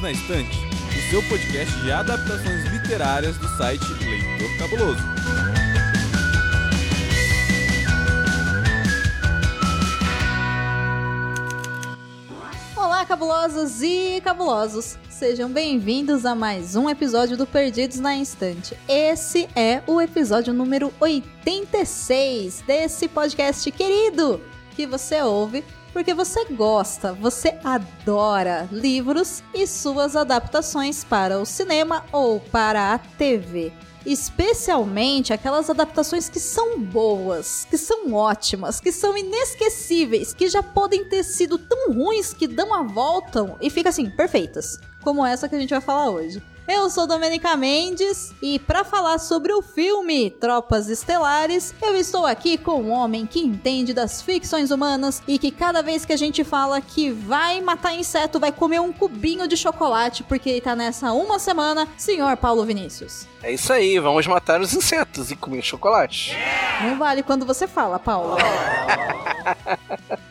Perdidos na Estante, o seu podcast de adaptações literárias do site Leitor Cabuloso. Olá, cabulosos e cabulosos! Sejam bem-vindos a mais um episódio do Perdidos na Instante. Esse é o episódio número 86 desse podcast querido que você ouve porque você gosta, você adora livros e suas adaptações para o cinema ou para a TV. Especialmente aquelas adaptações que são boas, que são ótimas, que são inesquecíveis, que já podem ter sido tão ruins que dão a volta e ficam assim, perfeitas. Como essa que a gente vai falar hoje. Eu sou Domenica Mendes e para falar sobre o filme Tropas Estelares, eu estou aqui com um homem que entende das ficções humanas e que cada vez que a gente fala que vai matar inseto, vai comer um cubinho de chocolate porque ele tá nessa uma semana, senhor Paulo Vinícius. É isso aí, vamos matar os insetos e comer chocolate. Não vale quando você fala, Paulo.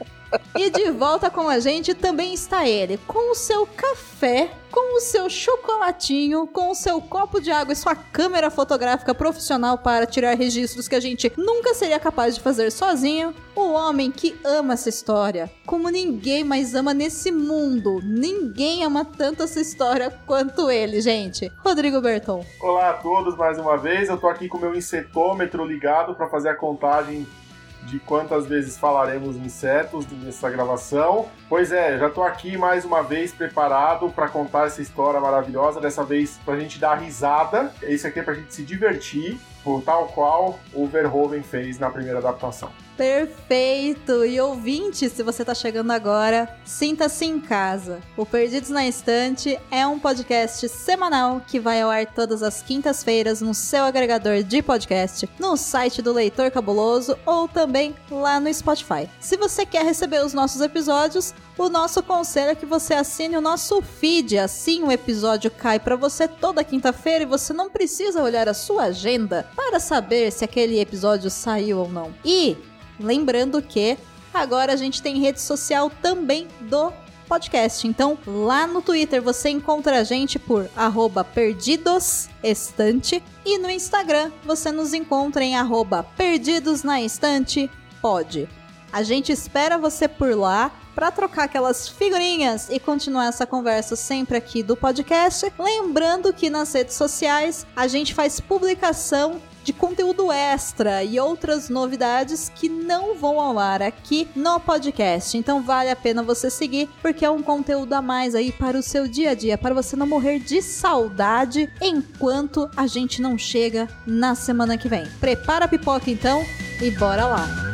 E de volta com a gente também está ele, com o seu café, com o seu chocolatinho, com o seu copo de água e sua câmera fotográfica profissional para tirar registros que a gente nunca seria capaz de fazer sozinho. O homem que ama essa história, como ninguém mais ama nesse mundo. Ninguém ama tanto essa história quanto ele, gente. Rodrigo Berton. Olá a todos mais uma vez. Eu tô aqui com o meu insetômetro ligado para fazer a contagem de quantas vezes falaremos insetos nessa gravação. Pois é, já estou aqui mais uma vez preparado para contar essa história maravilhosa, dessa vez para a gente dar risada. Esse aqui é para a gente se divertir, por tal qual o Verhoeven fez na primeira adaptação. Perfeito! E ouvinte, se você está chegando agora, sinta-se em casa. O Perdidos na Estante é um podcast semanal que vai ao ar todas as quintas-feiras no seu agregador de podcast, no site do Leitor Cabuloso ou também lá no Spotify. Se você quer receber os nossos episódios, o nosso conselho é que você assine o nosso feed, assim o episódio cai para você toda quinta-feira e você não precisa olhar a sua agenda para saber se aquele episódio saiu ou não. E Lembrando que agora a gente tem rede social também do podcast. Então, lá no Twitter você encontra a gente por perdidosestante e no Instagram você nos encontra em perdidosnaestantepod. A gente espera você por lá para trocar aquelas figurinhas e continuar essa conversa sempre aqui do podcast. Lembrando que nas redes sociais a gente faz publicação de conteúdo extra e outras novidades que não vão ao ar aqui no podcast. Então vale a pena você seguir, porque é um conteúdo a mais aí para o seu dia a dia, para você não morrer de saudade enquanto a gente não chega na semana que vem. Prepara a pipoca então e bora lá!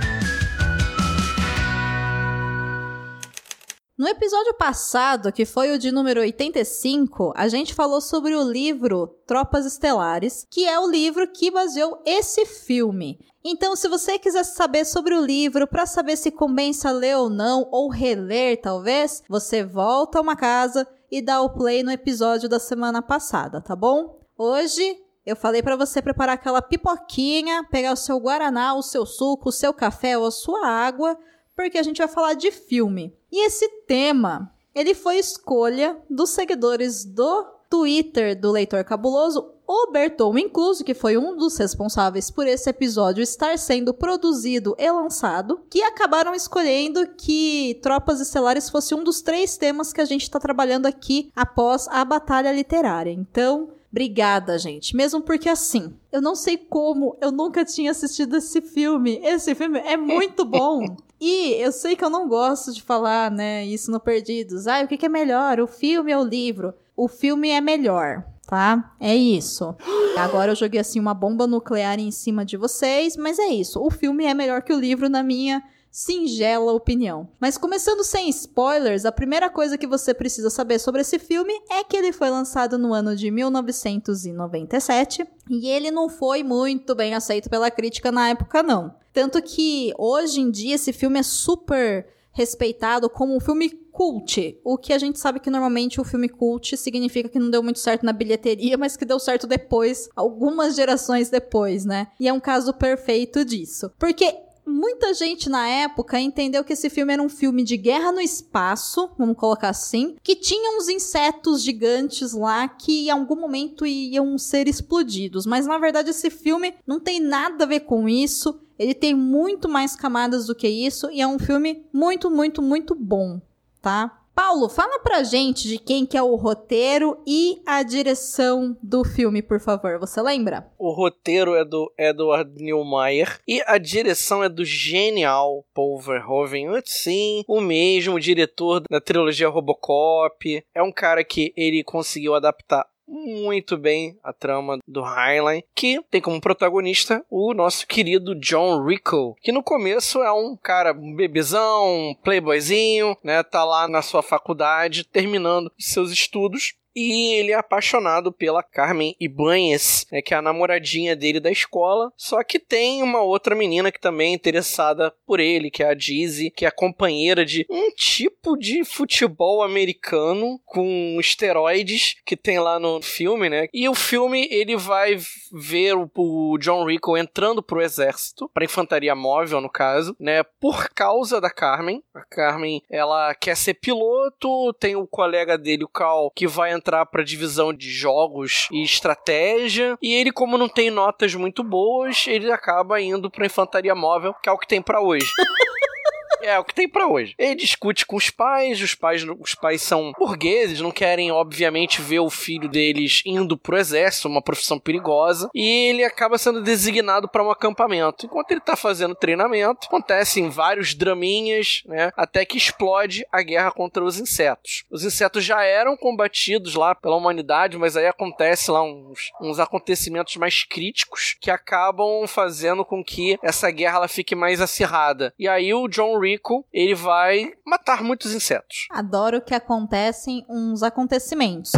No episódio passado, que foi o de número 85, a gente falou sobre o livro Tropas Estelares, que é o livro que baseou esse filme. Então, se você quiser saber sobre o livro, para saber se compensa ler ou não, ou reler talvez, você volta a uma casa e dá o play no episódio da semana passada, tá bom? Hoje eu falei para você preparar aquela pipoquinha, pegar o seu guaraná, o seu suco, o seu café ou a sua água, porque a gente vai falar de filme. E esse tema, ele foi escolha dos seguidores do Twitter do Leitor Cabuloso, o Berton incluso, que foi um dos responsáveis por esse episódio estar sendo produzido e lançado, que acabaram escolhendo que Tropas Estelares fosse um dos três temas que a gente está trabalhando aqui após a batalha literária. Então, Obrigada, gente. Mesmo porque assim, eu não sei como eu nunca tinha assistido esse filme. Esse filme é muito bom. E eu sei que eu não gosto de falar, né, isso no Perdidos. Ah, o que, que é melhor, o filme ou o livro? O filme é melhor, tá? É isso. Agora eu joguei assim uma bomba nuclear em cima de vocês, mas é isso. O filme é melhor que o livro na minha singela opinião. Mas começando sem spoilers, a primeira coisa que você precisa saber sobre esse filme é que ele foi lançado no ano de 1997 e ele não foi muito bem aceito pela crítica na época não. Tanto que hoje em dia esse filme é super respeitado como um filme cult. O que a gente sabe que normalmente o filme cult significa que não deu muito certo na bilheteria, mas que deu certo depois, algumas gerações depois, né? E é um caso perfeito disso. Porque muita gente na época entendeu que esse filme era um filme de guerra no espaço, vamos colocar assim, que tinha uns insetos gigantes lá que em algum momento iam ser explodidos. Mas na verdade esse filme não tem nada a ver com isso. Ele tem muito mais camadas do que isso e é um filme muito, muito, muito bom, tá? Paulo, fala pra gente de quem que é o roteiro e a direção do filme, por favor. Você lembra? O roteiro é do Edward Neumeier e a direção é do genial Paul Verhoeven. Sim, o mesmo diretor da trilogia Robocop. É um cara que ele conseguiu adaptar muito bem a trama do Highline, que tem como protagonista o nosso querido John Rico, que no começo é um cara, bebezão, um playboyzinho, né, tá lá na sua faculdade terminando seus estudos e ele é apaixonado pela Carmen Ibanez, né, que é a namoradinha dele da escola. Só que tem uma outra menina que também é interessada por ele, que é a Dizzy, que é companheira de um tipo de futebol americano com esteroides que tem lá no filme, né? E o filme ele vai ver o, o John Rico entrando pro exército, pra infantaria móvel no caso, né? Por causa da Carmen. A Carmen, ela quer ser piloto, tem o colega dele, o Cal, que vai entrar entrar para divisão de jogos e estratégia. E ele, como não tem notas muito boas, ele acaba indo para infantaria móvel, que é o que tem para hoje. É, o que tem para hoje. Ele discute com os pais, os pais, os pais são burgueses, não querem, obviamente, ver o filho deles indo pro exército, uma profissão perigosa, e ele acaba sendo designado para um acampamento. Enquanto ele tá fazendo treinamento, acontecem vários draminhas, né? Até que explode a guerra contra os insetos. Os insetos já eram combatidos lá pela humanidade, mas aí acontece lá uns, uns acontecimentos mais críticos que acabam fazendo com que essa guerra ela fique mais acirrada. E aí o John Reed Ele vai matar muitos insetos. Adoro que acontecem uns acontecimentos.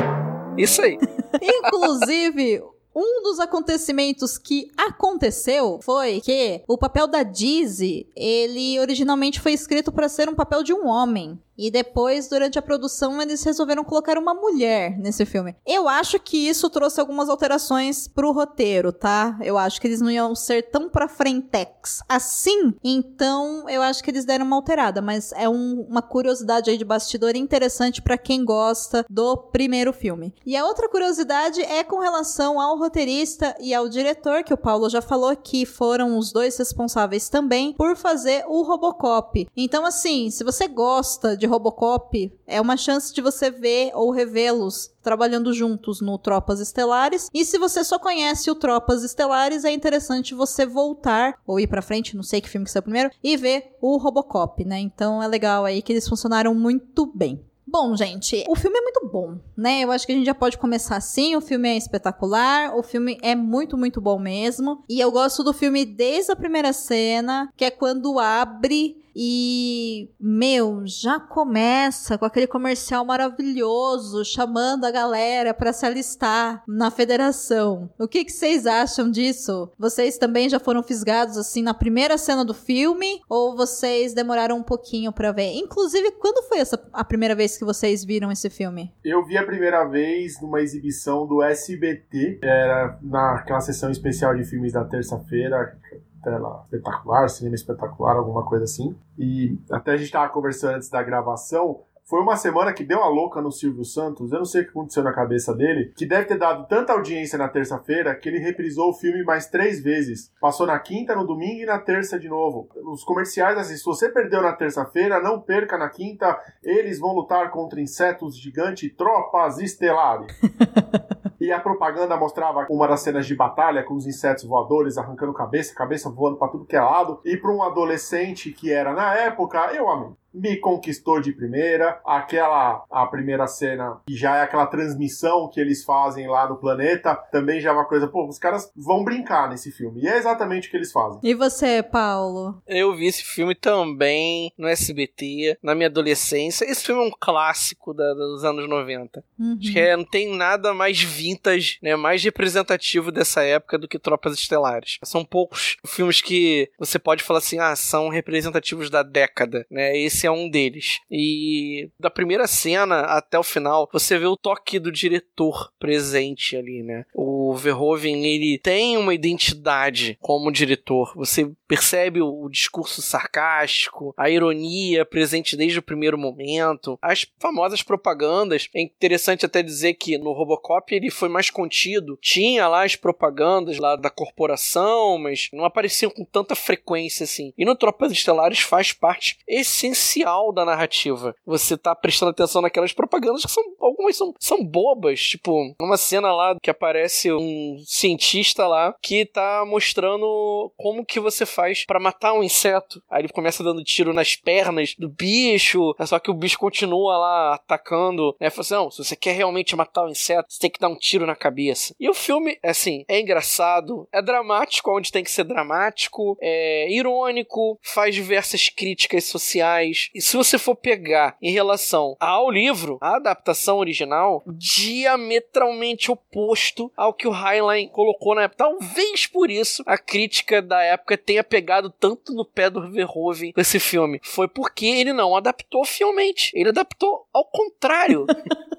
Isso aí. Inclusive, um dos acontecimentos que aconteceu foi que o papel da Dizzy, ele originalmente foi escrito para ser um papel de um homem. E depois, durante a produção, eles resolveram colocar uma mulher nesse filme. Eu acho que isso trouxe algumas alterações pro roteiro, tá? Eu acho que eles não iam ser tão pra frentex assim. Então, eu acho que eles deram uma alterada. Mas é um, uma curiosidade aí de bastidor interessante para quem gosta do primeiro filme. E a outra curiosidade é com relação ao roteirista e ao diretor, que o Paulo já falou que foram os dois responsáveis também por fazer o Robocop. Então, assim, se você gosta de Robocop, é uma chance de você ver ou revê-los trabalhando juntos no Tropas Estelares. E se você só conhece o Tropas Estelares, é interessante você voltar ou ir para frente, não sei que filme que saiu primeiro, e ver o Robocop, né? Então é legal aí que eles funcionaram muito bem. Bom, gente, o filme é muito bom, né? Eu acho que a gente já pode começar assim. O filme é espetacular, o filme é muito, muito bom mesmo. E eu gosto do filme desde a primeira cena, que é quando abre e, meu, já começa com aquele comercial maravilhoso chamando a galera para se alistar na federação. O que, que vocês acham disso? Vocês também já foram fisgados assim na primeira cena do filme ou vocês demoraram um pouquinho para ver? Inclusive, quando foi essa a primeira vez que vocês viram esse filme? Eu vi a primeira vez numa exibição do SBT, era naquela sessão especial de filmes da terça-feira, tela espetacular, cinema espetacular, alguma coisa assim. E até a gente estava conversando antes da gravação. Foi uma semana que deu a louca no Silvio Santos, eu não sei o que aconteceu na cabeça dele, que deve ter dado tanta audiência na terça-feira que ele reprisou o filme mais três vezes. Passou na quinta, no domingo e na terça de novo. Os comerciais, assim, se você perdeu na terça-feira, não perca na quinta, eles vão lutar contra insetos gigantes, tropas estelares. E a propaganda mostrava uma das cenas de batalha com os insetos voadores arrancando cabeça, cabeça voando para tudo que é lado. E para um adolescente que era na época, eu amei me conquistou de primeira. Aquela, a primeira cena, que já é aquela transmissão que eles fazem lá no planeta, também já é uma coisa, pô, os caras vão brincar nesse filme. E é exatamente o que eles fazem. E você, Paulo? Eu vi esse filme também no SBT, na minha adolescência. Esse filme é um clássico da, dos anos 90. Uhum. Acho que é, não tem nada mais vintage, né, mais representativo dessa época do que Tropas Estelares. São poucos filmes que você pode falar assim, ah, são representativos da década, né? Esse esse é um deles. E da primeira cena até o final, você vê o toque do diretor presente ali, né? O Verhoeven, ele tem uma identidade como diretor. Você percebe o, discurso sarcástico, a ironia presente desde o primeiro momento, as famosas propagandas. É interessante até dizer que no Robocop ele foi mais contido. Tinha lá as propagandas lá da corporação, mas não apareciam com tanta frequência assim. E no Tropas Estelares faz parte essencial da narrativa. Você tá prestando atenção naquelas propagandas que são algumas são, são bobas, tipo, uma cena lá que aparece um cientista lá que tá mostrando como que você faz para matar um inseto. Aí ele começa dando tiro nas pernas do bicho, só que o bicho continua lá atacando, né? Fala assim, não, se você quer realmente matar o inseto, você tem que dar um tiro na cabeça. E o filme, assim, é engraçado, é dramático onde tem que ser dramático, é irônico, faz diversas críticas sociais. E se você for pegar em relação ao livro, a adaptação original, diametralmente oposto ao que o Heinlein colocou na época. Talvez por isso a crítica da época tenha pegado tanto no pé do Verhoeven com esse filme. Foi porque ele não adaptou fielmente. Ele adaptou ao contrário.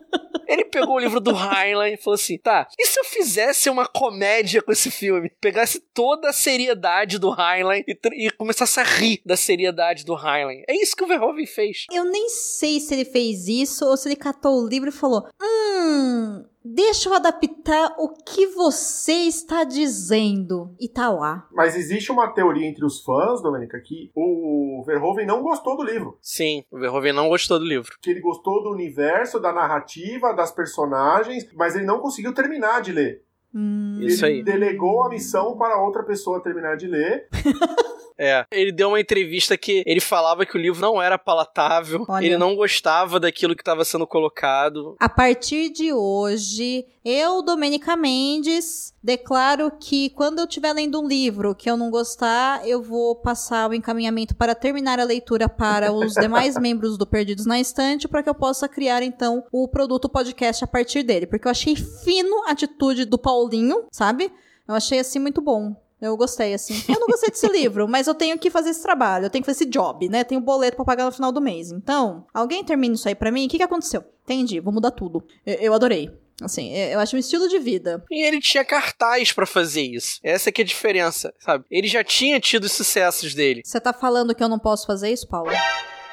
Ele pegou o livro do Heinlein e falou assim: tá, e se eu fizesse uma comédia com esse filme? Pegasse toda a seriedade do Heinlein e, e começasse a rir da seriedade do Heinlein. É isso que o Verhoeven fez. Eu nem sei se ele fez isso ou se ele catou o livro e falou: hum. Deixa eu adaptar o que você está dizendo. E tá lá. Mas existe uma teoria entre os fãs, Domenica, que o Verhoeven não gostou do livro. Sim, o Verhoeven não gostou do livro. Que ele gostou do universo, da narrativa, das personagens, mas ele não conseguiu terminar de ler. Hum. Isso ele aí. delegou a missão para outra pessoa terminar de ler. É, ele deu uma entrevista que ele falava que o livro não era palatável, Olha. ele não gostava daquilo que estava sendo colocado. A partir de hoje, eu, Domenica Mendes, declaro que quando eu estiver lendo um livro que eu não gostar, eu vou passar o encaminhamento para terminar a leitura para os demais membros do Perdidos na Estante, para que eu possa criar, então, o produto podcast a partir dele. Porque eu achei fino a atitude do Paulinho, sabe? Eu achei, assim, muito bom. Eu gostei, assim. Eu não gostei desse livro, mas eu tenho que fazer esse trabalho, eu tenho que fazer esse job, né? Tenho boleto pra pagar no final do mês. Então, alguém termina isso aí pra mim? O que, que aconteceu? Entendi, vou mudar tudo. Eu, eu adorei. Assim, eu acho um estilo de vida. E ele tinha cartaz pra fazer isso. Essa que é a diferença, sabe? Ele já tinha tido os sucessos dele. Você tá falando que eu não posso fazer isso, Paulo?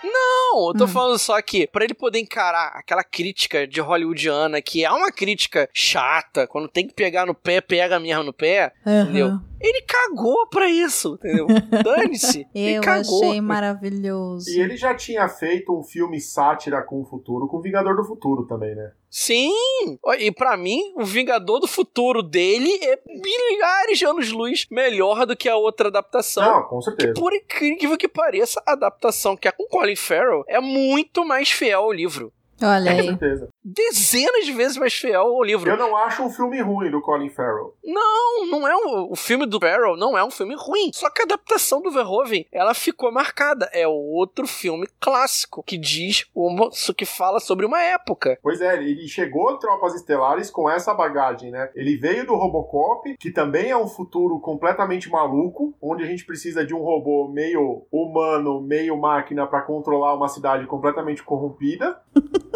Não, eu tô Hum. falando só que pra ele poder encarar aquela crítica de hollywoodiana, que é uma crítica chata, quando tem que pegar no pé, pega mesmo no pé, entendeu? Ele cagou pra isso, entendeu? Dane-se. ele Eu cagou. achei maravilhoso. E ele já tinha feito um filme sátira com o futuro, com o Vingador do Futuro também, né? Sim! E pra mim, o Vingador do Futuro dele é milhares de anos-luz melhor do que a outra adaptação. Não, com Que certeza. por incrível que pareça, a adaptação que é com Colin Farrell é muito mais fiel ao livro. Olha Com aí. certeza. Dezenas de vezes mais fiel ao livro. Eu não acho um filme ruim do Colin Farrell. Não, não é um, o filme do Farrell não é um filme ruim. Só que a adaptação do Verhoeven, ela ficou marcada. É outro filme clássico que diz uma, que fala sobre uma época. Pois é, ele chegou a Tropas Estelares com essa bagagem, né? Ele veio do Robocop, que também é um futuro completamente maluco, onde a gente precisa de um robô meio humano, meio máquina pra controlar uma cidade completamente corrompida.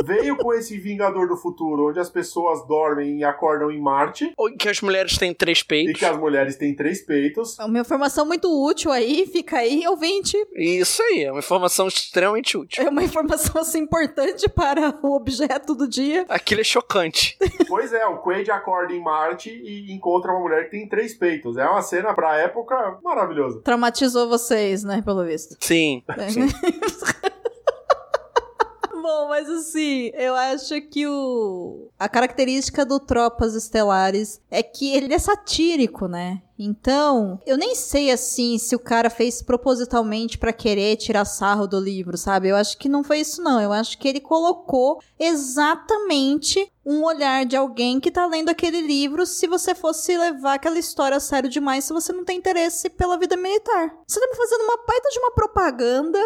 Veio com esse Vingador do Futuro, onde as pessoas dormem e acordam em Marte, Ou Que as mulheres têm três e peitos. que as mulheres têm três peitos. Uma informação muito útil aí, fica aí, ouvinte. Isso aí, é uma informação extremamente útil. É uma informação assim importante para o objeto do dia. Aquilo é chocante. Pois é, o Quaid acorda em Marte e encontra uma mulher que tem três peitos. É uma cena, pra época, maravilhosa. Traumatizou vocês, né, pelo visto. Sim. sim. Bom, mas assim, eu acho que o a característica do Tropas Estelares é que ele é satírico, né? Então, eu nem sei assim se o cara fez propositalmente pra querer tirar sarro do livro, sabe? Eu acho que não foi isso não. Eu acho que ele colocou exatamente um olhar de alguém que tá lendo aquele livro se você fosse levar aquela história a sério demais se você não tem interesse pela vida militar. Você tá me fazendo uma baita de uma propaganda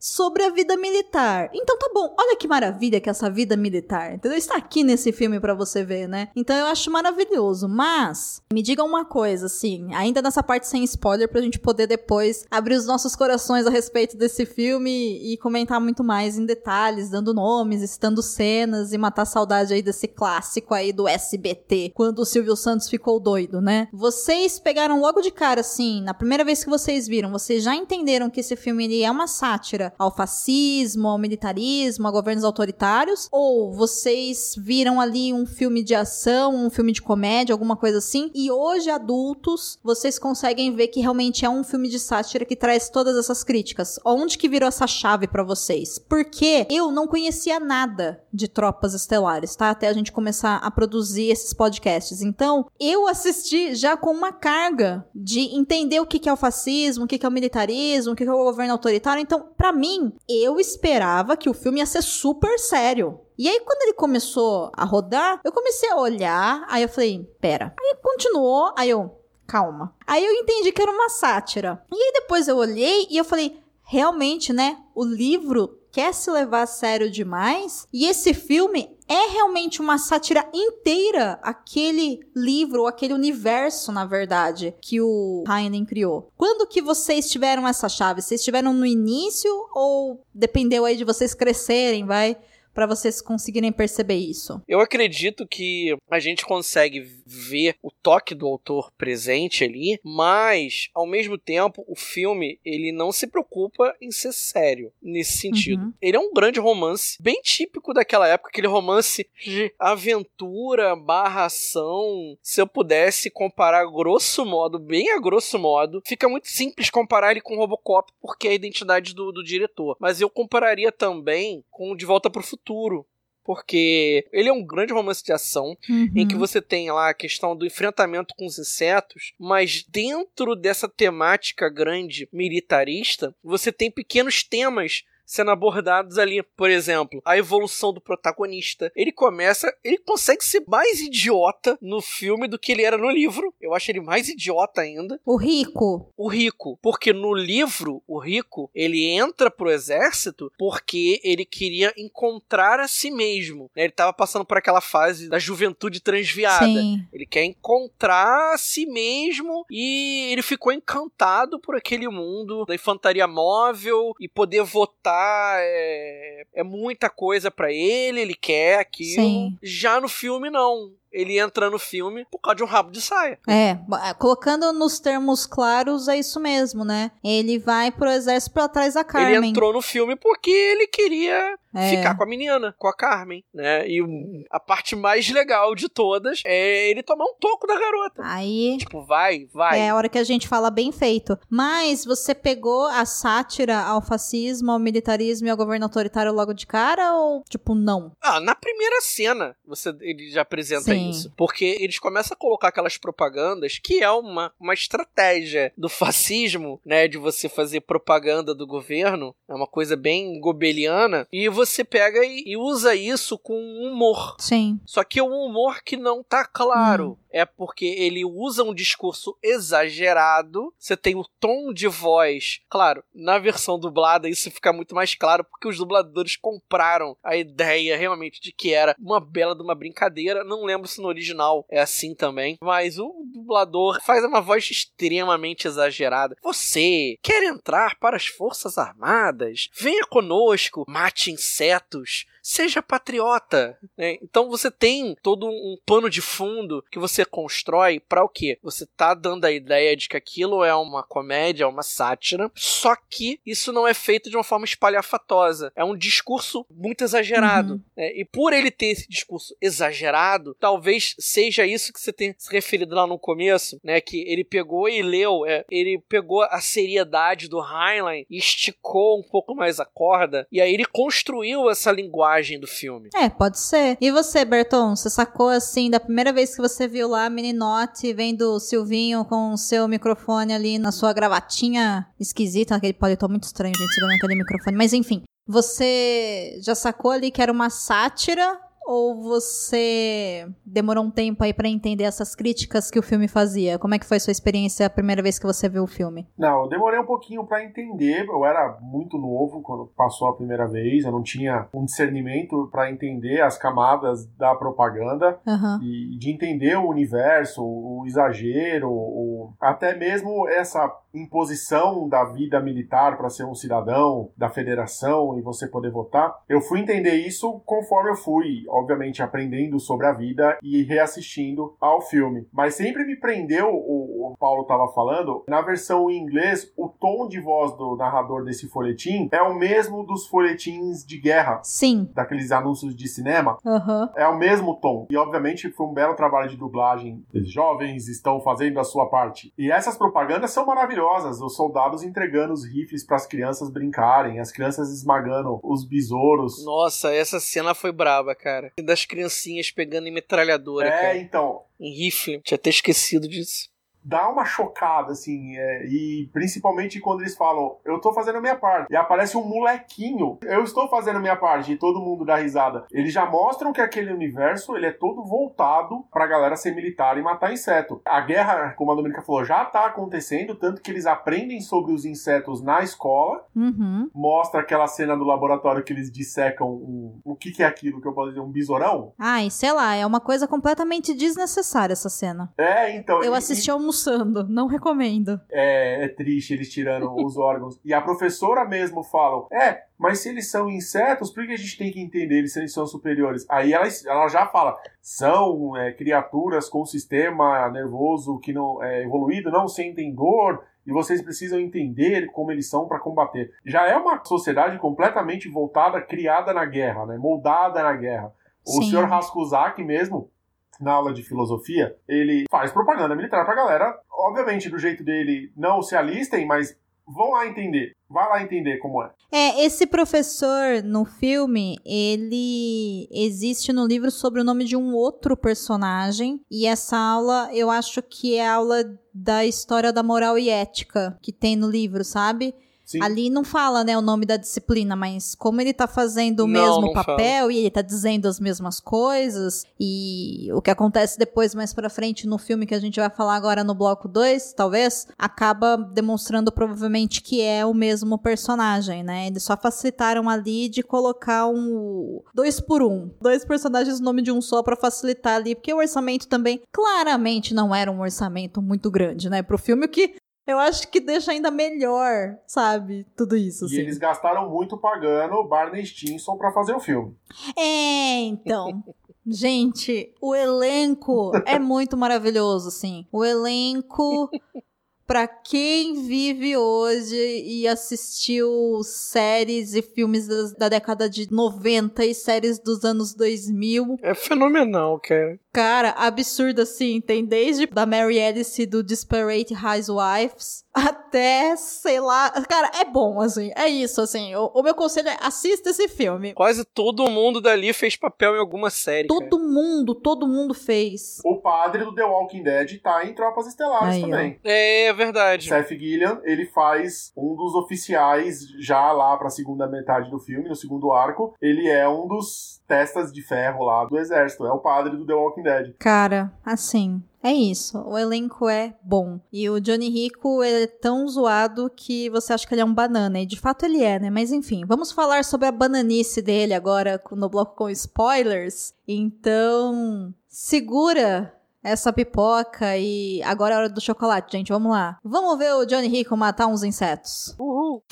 sobre a vida militar. Então tá bom, olha que maravilha que é essa vida militar, entendeu? Está aqui nesse filme para você ver, né? Então eu acho maravilhoso, mas me digam uma coisa, assim, ainda nessa parte sem spoiler pra gente poder depois abrir os nossos corações a respeito desse filme e comentar muito mais em detalhes, dando nomes, estando cenas e matar saudade aí desse clássico aí do SBT, quando o Silvio Santos ficou doido, né? Vocês pegaram logo de cara, assim, na primeira vez que vocês viram, vocês já entenderam que esse filme ele é uma sátira ao fascismo, ao militarismo, a governos autoritários? Ou vocês viram ali um filme de ação, um filme de comédia, alguma coisa assim? E hoje, adultos, vocês conseguem ver que realmente é um filme de sátira que traz todas essas críticas. Onde que virou essa chave para vocês? Porque eu não conhecia nada de Tropas Estelares, tá? Até a gente começar a produzir esses podcasts. Então, eu assisti já com uma carga de entender o que é o fascismo, o que é o militarismo, o que é o governo autoritário. Então, para mim, eu esperava que o filme ia ser super sério. E aí, quando ele começou a rodar, eu comecei a olhar, aí eu falei, pera. Aí continuou, aí eu, calma. Aí eu entendi que era uma sátira. E aí depois eu olhei e eu falei, realmente, né? O livro quer se levar a sério demais. E esse filme é realmente uma sátira inteira aquele livro, aquele universo, na verdade, que o Heinen criou. Quando que vocês tiveram essa chave? Vocês tiveram no início ou dependeu aí de vocês crescerem, vai? Para vocês conseguirem perceber isso? Eu acredito que a gente consegue ver o toque do autor presente ali, mas ao mesmo tempo o filme ele não se preocupa em ser sério nesse sentido. Uhum. Ele é um grande romance, bem típico daquela época, aquele romance de aventura barra ação. Se eu pudesse comparar grosso modo, bem a grosso modo, fica muito simples comparar ele com Robocop porque é a identidade do, do diretor. Mas eu compararia também com De Volta para o Futuro futuro. Porque ele é um grande romance de ação, uhum. em que você tem lá a questão do enfrentamento com os insetos, mas dentro dessa temática grande militarista, você tem pequenos temas sendo abordados ali. Por exemplo, a evolução do protagonista. Ele começa, ele consegue ser mais idiota no filme do que ele era no livro. Eu acho ele mais idiota ainda. O rico. O rico, porque no livro, o rico, ele entra pro exército porque ele queria encontrar a si mesmo. Ele estava passando por aquela fase da juventude transviada. Sim. Ele quer encontrar a si mesmo e ele ficou encantado por aquele mundo da infantaria móvel e poder votar é, é muita coisa para ele, ele quer aquilo. Sim. Já no filme, não ele entra no filme por causa de um rabo de saia. É, é, colocando nos termos claros, é isso mesmo, né? Ele vai pro exército pra trás da Carmen. Ele entrou no filme porque ele queria é. ficar com a menina, com a Carmen, né? E a parte mais legal de todas é ele tomar um toco da garota. Aí. Tipo, vai, vai. É a hora que a gente fala bem feito. Mas você pegou a sátira ao fascismo, ao militarismo e ao governo autoritário logo de cara ou, tipo, não? Ah, na primeira cena você, ele já apresenta Sim. Isso. Porque eles começam a colocar aquelas propagandas que é uma, uma estratégia do fascismo, né? De você fazer propaganda do governo. É uma coisa bem gobeliana. E você pega e, e usa isso com humor. Sim. Só que é um humor que não tá claro. Hum é porque ele usa um discurso exagerado. Você tem o tom de voz. Claro, na versão dublada isso fica muito mais claro porque os dubladores compraram a ideia realmente de que era uma bela de uma brincadeira. Não lembro se no original é assim também, mas o dublador faz uma voz extremamente exagerada. Você quer entrar para as Forças Armadas? Venha conosco, mate insetos, seja patriota. Né? Então você tem todo um pano de fundo que você constrói para o quê? Você tá dando a ideia de que aquilo é uma comédia, é uma sátira, só que isso não é feito de uma forma espalhafatosa. É um discurso muito exagerado. Uhum. Né? E por ele ter esse discurso exagerado, talvez seja isso que você tem se referido lá no começo, né? Que ele pegou e leu, é, ele pegou a seriedade do Heinlein e esticou um pouco mais a corda, e aí ele construiu essa linguagem linguagem do filme. É, pode ser. E você, Berton, você sacou assim, da primeira vez que você viu lá a Meninote vendo o Silvinho com o seu microfone ali na sua gravatinha esquisita, aquele paletó muito estranho, gente, segurando aquele microfone. Mas enfim, você já sacou ali que era uma sátira ou você demorou um tempo aí para entender essas críticas que o filme fazia? Como é que foi sua experiência a primeira vez que você viu o filme? Não, eu demorei um pouquinho para entender. Eu era muito novo quando passou a primeira vez. Eu não tinha um discernimento para entender as camadas da propaganda Aham. e de entender o universo, o exagero, o, até mesmo essa imposição da vida militar para ser um cidadão da federação e você poder votar. Eu fui entender isso conforme eu fui, obviamente, aprendendo sobre a vida e reassistindo ao filme. Mas sempre me prendeu, o, o Paulo estava falando, na versão em inglês, o tom de voz do narrador desse folhetim é o mesmo dos folhetins de guerra, Sim. daqueles anúncios de cinema. Aham. É o mesmo tom. E obviamente foi um belo trabalho de dublagem. Os jovens estão fazendo a sua parte. E essas propagandas são maravilhosas. Os soldados entregando os rifles para as crianças brincarem, as crianças esmagando os besouros. Nossa, essa cena foi braba, cara. Das criancinhas pegando em metralhadora, É, cara. então, Em rifle. Tinha até esquecido disso. Dá uma chocada, assim, é, e principalmente quando eles falam, eu tô fazendo a minha parte, e aparece um molequinho, eu estou fazendo a minha parte, e todo mundo dá risada. Eles já mostram que aquele universo, ele é todo voltado pra galera ser militar e matar inseto. A guerra, como a Dominica falou, já tá acontecendo, tanto que eles aprendem sobre os insetos na escola, Uhum. mostra aquela cena do laboratório que eles dissecam um, o que que é aquilo que eu posso dizer, um besourão? Ai, sei lá, é uma coisa completamente desnecessária essa cena. É, então... Eu e- assisti almoçando, não recomendo. é, é triste eles tirando os órgãos. E a professora mesmo fala: É, mas se eles são insetos, por que a gente tem que entender eles se eles são superiores? Aí ela, ela já fala: são é, criaturas com sistema nervoso que não é evoluído, não sentem dor. E vocês precisam entender como eles são para combater. Já é uma sociedade completamente voltada, criada na guerra, né? moldada na guerra. O Sim. senhor Raskuzak mesmo, na aula de filosofia, ele faz propaganda militar pra galera. Obviamente, do jeito dele, não se alistem, mas vão lá entender. Vai lá entender como é. É, esse professor no filme, ele existe no livro sobre o nome de um outro personagem. E essa aula, eu acho que é a aula da história da moral e ética que tem no livro, sabe? Sim. Ali não fala, né, o nome da disciplina, mas como ele tá fazendo o Não, mesmo não papel e ele tá dizendo as mesmas coisas, e o que acontece depois, mais pra frente, no filme que a gente vai falar agora no bloco 2, talvez, acaba demonstrando provavelmente que é o mesmo personagem, né? Eles só facilitaram ali de colocar um. dois por um. Dois personagens no nome de um só pra facilitar ali, porque o orçamento também claramente não era um orçamento muito grande, né? Pro filme, que eu acho que deixa ainda melhor, sabe? Tudo isso, E assim. eles gastaram muito pagando Barney Stinson pra fazer o filme. É, então. Gente, o elenco é muito maravilhoso, assim. O elenco, pra quem vive hoje e assistiu séries e filmes das- da década de 90 e séries dos anos 2000, É fenomenal, cara. Cara, absurdo assim. Tem desde da Mary Alice do Disparate Housewives até, sei lá. Cara, é bom, assim. É isso, assim. O, o meu conselho é assista esse filme. Quase todo mundo dali fez papel em alguma série. cara. Todo mundo, todo mundo fez. O padre do The Walking Dead tá em Tropas Estelares Aí, ó. também. É verdade. Seth Gilliam, ele faz um dos oficiais já lá pra segunda metade do filme, no segundo arco. Ele é um dos testas de ferro lá do exército. É o padre do The Walking Dead. Cara, assim. É isso, o elenco é bom. E o Johnny Rico ele é tão zoado que você acha que ele é um banana. E de fato ele é, né? Mas enfim, vamos falar sobre a bananice dele agora no bloco com spoilers. Então, segura essa pipoca e agora é a hora do chocolate, gente. Vamos lá. Vamos ver o Johnny Rico matar uns insetos. Uhul.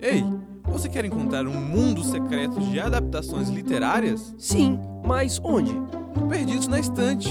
Ei, você quer encontrar um mundo secreto de adaptações literárias? Sim, mas onde? Perdidos na estante.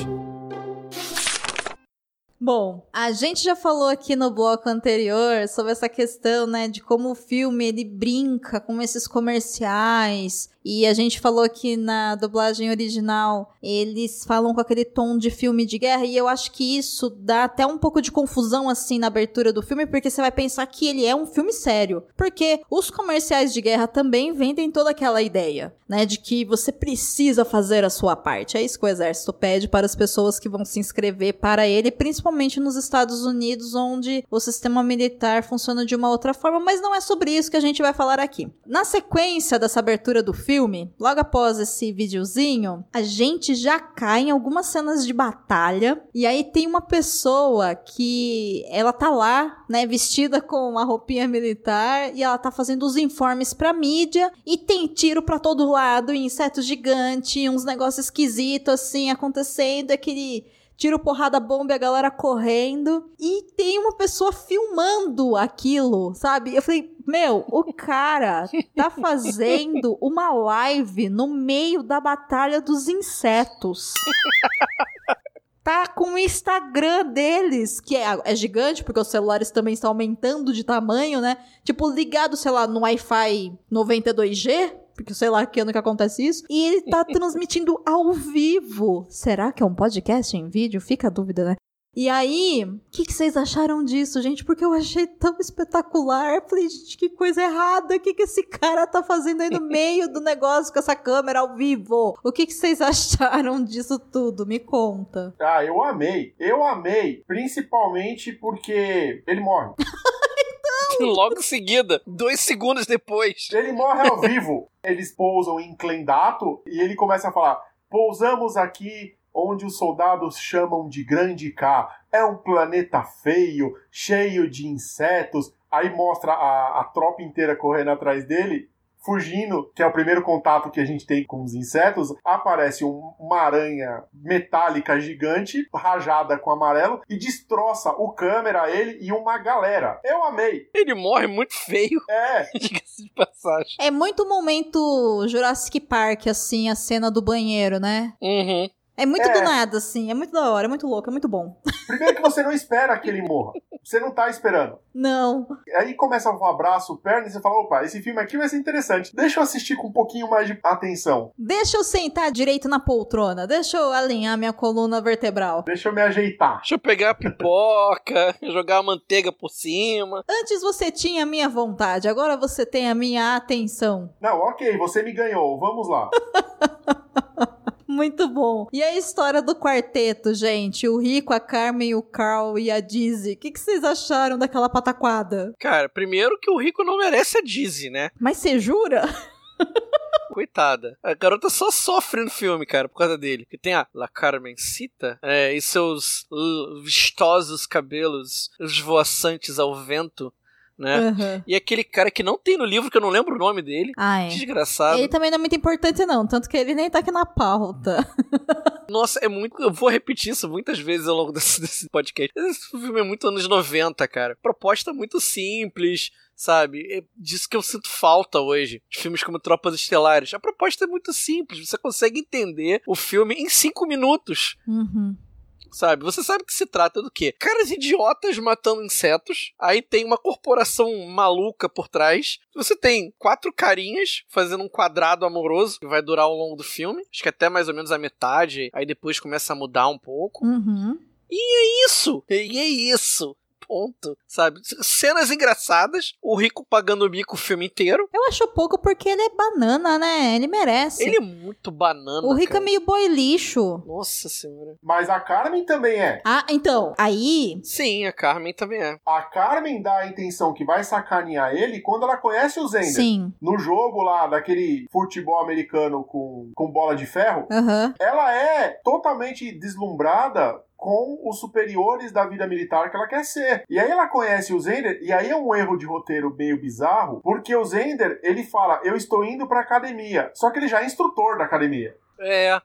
Bom, a gente já falou aqui no bloco anterior sobre essa questão, né, de como o filme ele brinca com esses comerciais. E a gente falou que na dublagem original eles falam com aquele tom de filme de guerra. E eu acho que isso dá até um pouco de confusão assim na abertura do filme, porque você vai pensar que ele é um filme sério. Porque os comerciais de guerra também vendem toda aquela ideia, né, de que você precisa fazer a sua parte. É isso que o exército pede para as pessoas que vão se inscrever para ele, principalmente nos Estados Unidos, onde o sistema militar funciona de uma outra forma, mas não é sobre isso que a gente vai falar aqui. Na sequência dessa abertura do filme, filme, logo após esse videozinho, a gente já cai em algumas cenas de batalha. E aí tem uma pessoa que ela tá lá, né, vestida com uma roupinha militar e ela tá fazendo os informes pra mídia e tem tiro pra todo lado, inseto gigante, uns negócios esquisitos assim acontecendo, aquele tiro, porrada, bomba e a galera correndo. E tem uma pessoa filmando aquilo, sabe? Eu falei, meu, o cara tá fazendo uma live no meio da batalha dos insetos. tá com o Instagram deles, que é, é, gigante, porque os celulares também estão aumentando de tamanho, né? Tipo, ligado, sei lá, no Wi-Fi 92G, porque sei lá que ano que acontece isso. E ele tá transmitindo ao vivo. Será que é um podcast em vídeo? Fica a dúvida, né? E aí, o que, que, vocês acharam disso, gente? Porque eu achei tão espetacular. Falei, gente, que coisa errada. O que, que esse cara tá fazendo aí no meio do negócio com essa câmera ao vivo? O que, que vocês acharam disso tudo? Me conta. Ah, eu amei. Eu amei. Principalmente porque ele morre. Logo em seguida, dois segundos depois. Ele morre ao vivo. Eles pousam em Clendato e ele começa a falar: Pousamos aqui onde os soldados chamam de Grande K. É um planeta feio, cheio de insetos. Aí mostra a, a tropa inteira correndo atrás dele fugindo, que é o primeiro contato que a gente tem com os insetos, aparece um, uma aranha metálica gigante, rajada com amarelo, e destroça o câmera, ele e uma galera. Eu amei. Ele morre muito feio. É. Diga-se de passagem. É muito momento Jurassic Park, assim, a cena do banheiro, né? Uhum. É muito é. do nada, assim. É muito da hora, é muito louco, é muito bom. Primeiro que você não espera que ele morra. Você não tá esperando. Não. Aí começa um abraço, perna, e você fala: opa, esse filme aqui vai ser interessante. Deixa eu assistir com um pouquinho mais de atenção. Deixa eu sentar direito na poltrona. Deixa eu alinhar minha coluna vertebral. Deixa eu me ajeitar. Deixa eu pegar a pipoca, jogar a manteiga por cima. Antes você tinha a minha vontade, agora você tem a minha atenção. Não, ok, você me ganhou. Vamos lá. Muito bom. E a história do quarteto, gente? O Rico, a Carmen, o Carl e a Dizzy. O que, que vocês acharam daquela pataquada? Cara, primeiro que o Rico não merece a Dizzy, né? Mas você jura? Coitada. A garota só sofre no filme, cara, por causa dele. Que tem a La Carmencita é, e seus vistosos cabelos esvoaçantes ao vento né? Uhum. E aquele cara que não tem no livro, que eu não lembro o nome dele. Ah, é. Desgraçado. Ele também não é muito importante, não. Tanto que ele nem tá aqui na pauta. Nossa, é muito. Eu vou repetir isso muitas vezes ao longo desse, desse podcast. Esse filme é muito anos 90, cara. Proposta muito simples sabe? É disso que eu sinto falta hoje. De filmes como Tropas Estelares. A proposta é muito simples. Você consegue entender o filme em cinco minutos. Uhum sabe? Você sabe que se trata do quê? Caras idiotas matando insetos, aí tem uma corporação maluca por trás. Você tem quatro carinhas fazendo um quadrado amoroso que vai durar ao longo do filme, acho que até mais ou menos a metade, aí depois começa a mudar um pouco. Uhum. E é isso! E é isso! Ponto, sabe? Cenas engraçadas, o Rico pagando o bico o filme inteiro. Eu acho pouco porque ele é banana, né? Ele merece. Ele é muito banana. O Rico cara. é meio boy lixo. Nossa senhora. Mas a Carmen também é. Ah, então, aí. Sim, a Carmen também é. A Carmen dá a intenção que vai sacanear ele quando ela conhece o Zender. Sim. No jogo lá, daquele futebol americano com, com bola de ferro, uhum. ela é totalmente deslumbrada com os superiores da vida militar que ela quer ser. E aí ela conhece o Zender, e aí é um erro de roteiro meio bizarro, porque o Zender, ele fala, eu estou indo pra academia, só que ele já é instrutor da academia. É.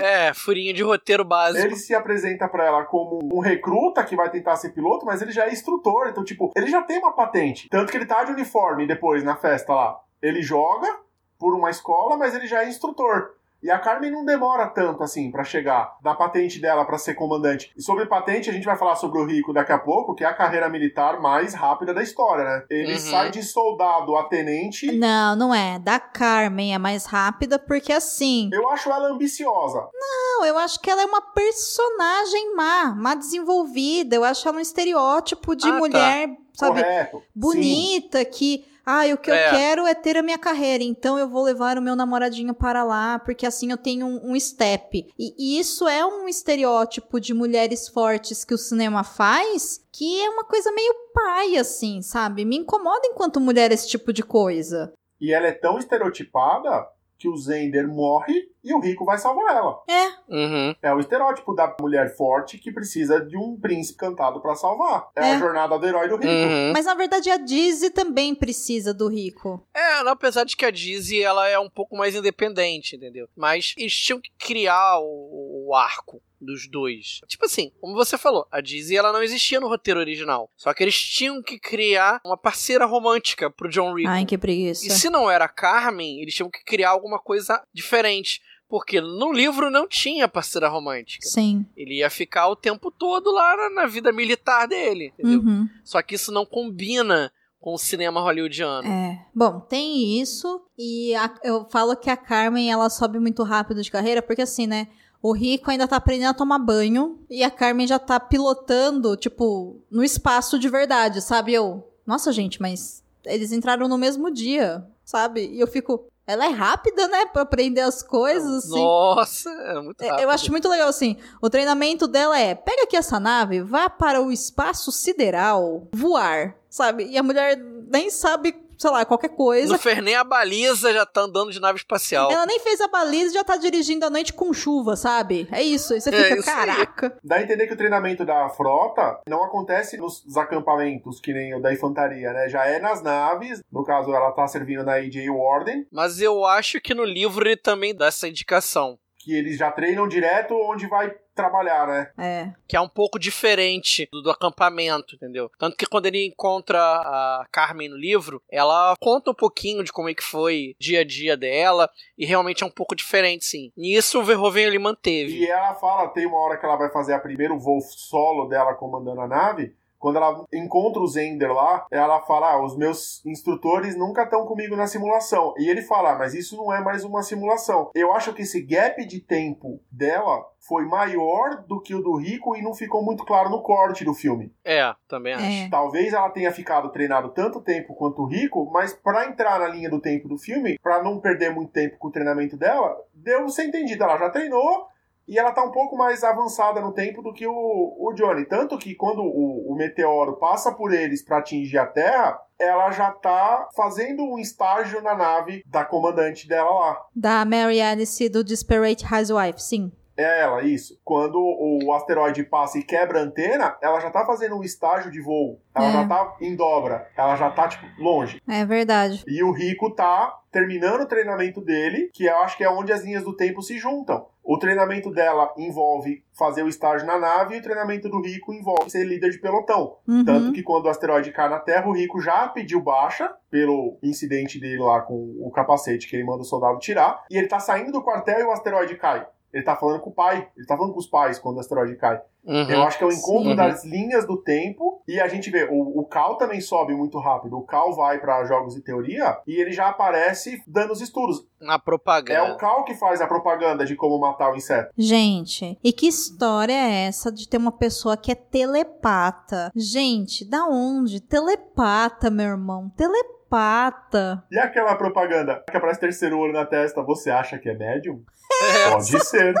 É, furinho de roteiro básico. Ele se apresenta para ela como um recruta que vai tentar ser piloto, mas ele já é instrutor. Então, tipo, ele já tem uma patente. Tanto que ele tá de uniforme depois na festa lá. Ele joga por uma escola, mas ele já é instrutor. E a Carmen não demora tanto assim para chegar da patente dela para ser comandante. E sobre patente, a gente vai falar sobre o Rico daqui a pouco, que é a carreira militar mais rápida da história, né? Ele uhum. sai de soldado a tenente. Não, não é. Da Carmen é mais rápida porque assim. Eu acho ela ambiciosa. Não, eu acho que ela é uma personagem má, má desenvolvida. Eu acho ela um estereótipo de ah, tá. mulher, tá. sabe, Correto. bonita Sim. que ah, o que é. eu quero é ter a minha carreira, então eu vou levar o meu namoradinho para lá, porque assim eu tenho um, um step. E, e isso é um estereótipo de mulheres fortes que o cinema faz, que é uma coisa meio pai, assim, sabe? Me incomoda enquanto mulher esse tipo de coisa. E ela é tão estereotipada que o Zender morre e o rico vai salvar ela. Uhum. É o estereótipo da mulher forte que precisa de um príncipe cantado pra salvar. É, É. a jornada do herói do rico. Uhum. Mas na verdade a Dizzy também precisa do rico. É, apesar de que a Dizzy ela é um pouco mais independente, entendeu? Mas eles tinham que criar o, o arco dos dois. Tipo assim, como você falou, a Dizzy ela não existia no roteiro original. Só que eles tinham que criar uma parceira romântica pro John Rico. Ai, que preguiça. E se não era a Carmen, eles tinham que criar alguma coisa diferente. Porque no livro não tinha parceira romântica. Sim. Ele ia ficar o tempo todo lá na, na vida militar dele, entendeu? Uhum. Só que isso não combina com o cinema hollywoodiano. É. Bom, tem isso. E a- eu falo que a Carmen, ela sobe muito rápido de carreira, porque assim, né? O Rico ainda tá aprendendo a tomar banho e a Carmen já tá pilotando, tipo, no espaço de verdade, sabe? Eu, nossa, gente, mas eles entraram no mesmo dia, sabe? E eu fico, ela é rápida, né? Pra aprender as coisas, assim. Nossa, é muito É, rápido. Eu acho muito legal assim. O treinamento dela é: pega aqui essa nave, vá para o espaço sideral, voar, sabe? E a mulher nem sabe, sei lá, qualquer coisa. Não fez nem a baliza, já tá andando de nave espacial. Ela nem fez a baliza e já tá dirigindo à noite com chuva, sabe? É isso. Você É fica, isso aí. caraca. Dá a entender que o treinamento da frota não acontece nos acampamentos, que nem o da infantaria, né? Já é nas naves. No caso, ela tá servindo na AJ Warden, Mas eu acho que no livro ele também dá essa indicação. Que eles já treinam direto onde vai trabalhar, né? É. Que é um pouco diferente do, do acampamento, entendeu? Tanto que quando ele encontra a Carmen no livro, ela conta um pouquinho de como é que foi o dia a dia dela. E realmente é um pouco diferente, sim. E isso o Verhoeven ele manteve. E ela fala, tem uma hora que ela vai fazer a primeiro voo solo dela comandando a nave. Quando ela encontra o Zender lá, ela fala: ah, os meus instrutores nunca estão comigo na simulação. E ele fala: ah, mas isso não é mais uma simulação. Eu acho que esse gap de tempo dela foi maior do que o do Rico e não ficou muito claro no corte do filme. É, também acho. É. Talvez ela tenha ficado treinado tanto tempo quanto o Rico, mas pra entrar na linha do tempo do filme, pra não perder muito tempo com o treinamento dela, deu ser entendido. Ela já treinou e ela tá um pouco mais avançada no tempo do que o, o Johnny. Tanto que quando o, o meteoro passa por eles pra atingir a Terra, ela já tá fazendo um estágio na nave da comandante dela lá. Da Mary Alice do Disparate Housewife, sim. É ela, isso. Quando o asteroide passa e quebra a antena, ela já tá fazendo um estágio de voo. Ela É. já tá em dobra. Ela já tá, tipo, longe. É verdade. E o Rico tá terminando o treinamento dele, que eu acho que é onde as linhas do tempo se juntam. O treinamento dela envolve fazer o estágio na nave e o treinamento do Rico envolve ser líder de pelotão. Uhum. Tanto que quando o asteroide cai na Terra, o Rico já pediu baixa pelo incidente dele lá com o capacete que ele manda o soldado tirar. E ele tá saindo do quartel e o asteroide cai. Ele tá falando com o pai, ele tá falando com os pais quando o asteroide cai. Uhum. Eu acho que é o encontro Sim. das linhas do tempo. E a gente vê, o, o Cal também sobe muito rápido. O Cal vai pra jogos de teoria e ele já aparece dando os estudos. Na É o propaganda. Cal que faz a propaganda de como matar o inseto. Gente, e que história é essa de ter uma pessoa que é telepata? Gente, da onde? Telepata, meu irmão. Telepata. E aquela propaganda que aparece terceiro olho na testa, você acha que é médium? É, Pode ser.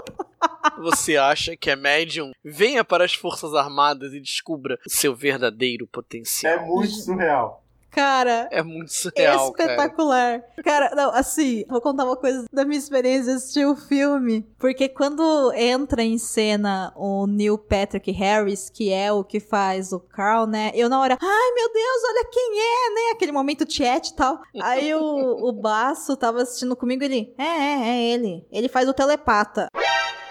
você acha que é médium? Venha para as Forças Armadas e descubra o seu verdadeiro É potencial. muito surreal. Cara, É, muito surreal, cara. Espetacular. Cara. não, assim, vou contar uma coisa da minha experiência de assistir o filme. Porque quando entra em cena o Neil Patrick Harris, que é o que faz o Carl, né? Eu na hora, ai meu Deus, olha quem é, né? Aquele momento chat e tal. Aí o, o Baço tava assistindo comigo ele, é, é, é ele. Ele faz o telepata.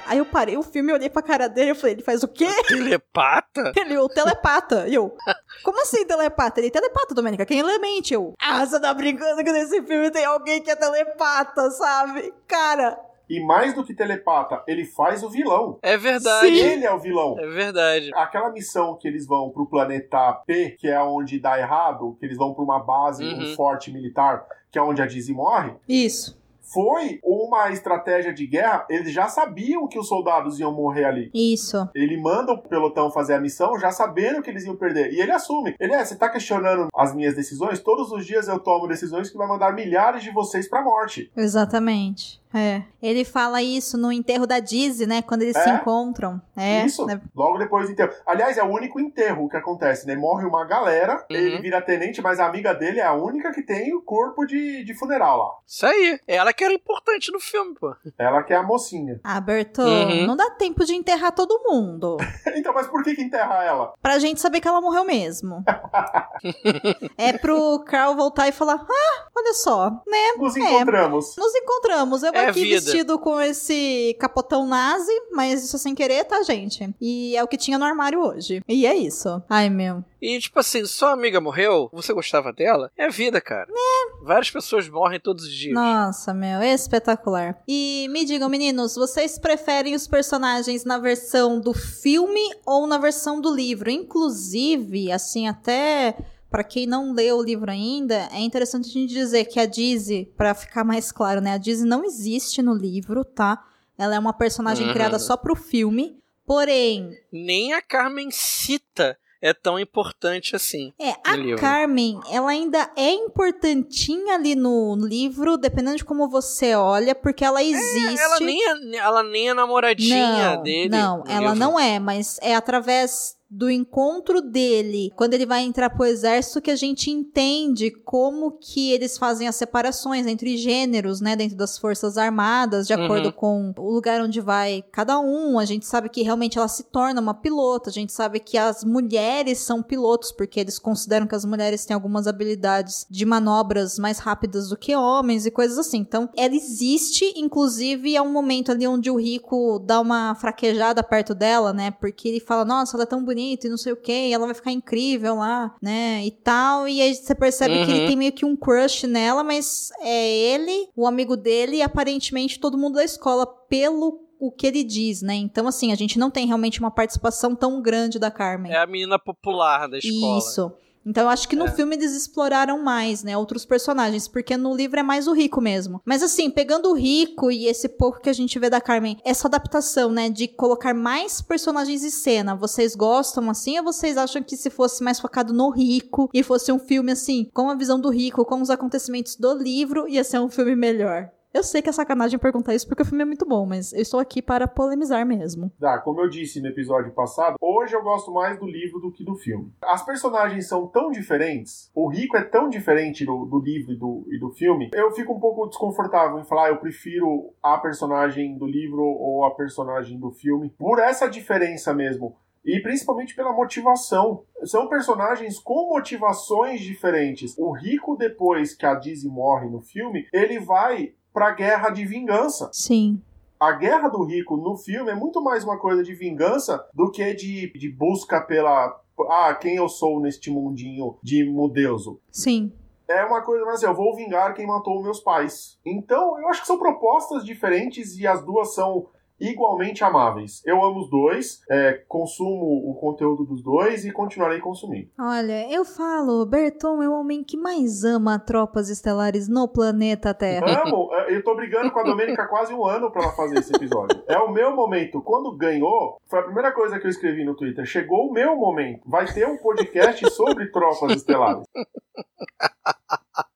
Aí eu parei o filme, olhei pra cara dele e falei, ele faz o quê? Telepata? Ele, o telepata. E eu, como assim telepata? Ele, telepata, Domênica, quem ele mente? Eu, ah, você tá brincando que nesse filme tem alguém que é telepata, sabe? Cara, E mais do que telepata, ele faz o vilão. É verdade. Ele é o vilão. É verdade. Aquela missão que eles vão pro planeta P, que é onde dá errado, que eles vão pra uma base, Uhum. um forte militar, que é onde a Dizzy morre. isso. Foi uma estratégia de guerra. Eles já sabiam que os soldados iam morrer ali. Isso. Ele manda o pelotão fazer a missão já sabendo que eles iam perder. E ele assume. Ele é, você tá questionando as minhas decisões? Todos os dias eu tomo decisões que vai mandar milhares de vocês pra morte. Exatamente. É. Ele fala isso no enterro da Dizzy, né? Quando eles É. se encontram. É. Isso, né? logo depois do enterro. Aliás, é o único enterro que acontece, né? Morre uma galera, Uhum. ele vira tenente, mas a amiga dele é a única que tem o corpo de, de funeral lá. Isso aí. Ela que era importante no filme, pô. Ela que é a mocinha. Ah, Berto, Uhum. não dá tempo de enterrar todo mundo. então, mas por que que enterra ela? Pra gente saber que ela morreu mesmo. é pro Carl voltar e falar: Ah, olha só, né? Nos É. encontramos. Nos encontramos. Eu É aqui vida. vestido com esse capotão nazi, mas isso sem querer, tá, gente? E é o que tinha no armário hoje. E é isso. Ai, meu. E, tipo assim, sua amiga morreu, você gostava dela? É vida, cara. É. Várias pessoas morrem todos os dias. Nossa, meu, espetacular. E me digam, meninos, vocês preferem os personagens na versão do filme ou na versão do livro? Inclusive, assim, até Pra quem não leu o livro ainda, é interessante a gente dizer que a Dizzy, pra ficar mais claro, né? A Dizzy não existe no livro, tá? Ela é uma personagem Uhum. criada só pro filme. Porém, Nem a Carmen Cita é tão importante assim. É, a livro. Carmen, ela ainda é importantinha ali no livro, dependendo de como você olha, porque ela existe. Ela nem é, ela nem é namoradinha não, dele. Não, ela livro. não é, mas é através do encontro dele, quando ele vai entrar pro exército, que a gente entende como que eles fazem as separações entre gêneros, né, dentro das forças armadas, de acordo Uhum. com o lugar onde vai cada um. A gente sabe que realmente ela se torna uma pilota, a gente sabe que as mulheres são pilotos, porque eles consideram que as mulheres têm algumas habilidades de manobras mais rápidas do que homens e coisas assim. Então, ela existe, inclusive é um momento ali onde o rico dá uma fraquejada perto dela, né? Porque ele fala, nossa, ela é tão bonita e não sei o que, ela vai ficar incrível lá, né? E tal. E aí você percebe que ele Uhum. tem meio que um crush nela, mas é ele, o amigo dele e aparentemente todo mundo da escola, pelo o que ele diz, né? Então, assim, a gente não tem realmente uma participação tão grande da Carmen. É a menina popular da escola. Isso. Então eu acho que no É. filme eles exploraram mais, né, outros personagens, porque no livro é mais o rico mesmo. Mas assim, pegando o rico e esse pouco que a gente vê da Carmen, essa adaptação, né, de colocar mais personagens em cena, vocês gostam assim ou vocês acham que se fosse mais focado no rico e fosse um filme assim, com a visão do rico, com os acontecimentos do livro, ia ser um filme melhor? Eu sei que é sacanagem perguntar isso porque o filme é muito bom, mas eu estou aqui para polemizar mesmo. Tá, como eu disse no episódio passado, hoje eu gosto mais do livro do que do filme. As personagens são tão diferentes, o Rico é tão diferente do, do livro e do, e do filme, eu fico um pouco desconfortável em falar, "Ah, eu prefiro a personagem do livro ou a personagem do filme, por essa diferença mesmo. E principalmente pela motivação. São personagens com motivações diferentes. O Rico, depois que a Dizzy morre no filme, ele vai pra guerra de vingança Sim. a guerra do rico no filme é muito mais uma coisa de vingança do que de, de busca pela. Ah, quem eu sou neste mundinho de mudeuso. Sim. É uma coisa mais assim, eu vou vingar quem matou meus pais. Então, eu acho que são propostas diferentes e as duas são igualmente amáveis. Eu amo os dois, é, consumo o conteúdo dos dois e continuarei consumindo. Olha, eu falo, Berton é o homem que mais ama tropas estelares no planeta Terra. Amo, é, eu tô brigando com a Domênica há quase um ano pra ela fazer esse episódio. É o meu momento. Quando ganhou, foi a primeira coisa que eu escrevi no Twitter. Chegou o meu momento. Vai ter um podcast sobre tropas estelares.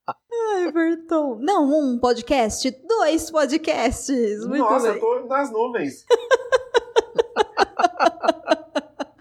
Ai, Berton. Não, um podcast, dois podcasts. Muito Nossa, bem. eu tô nas nuvens.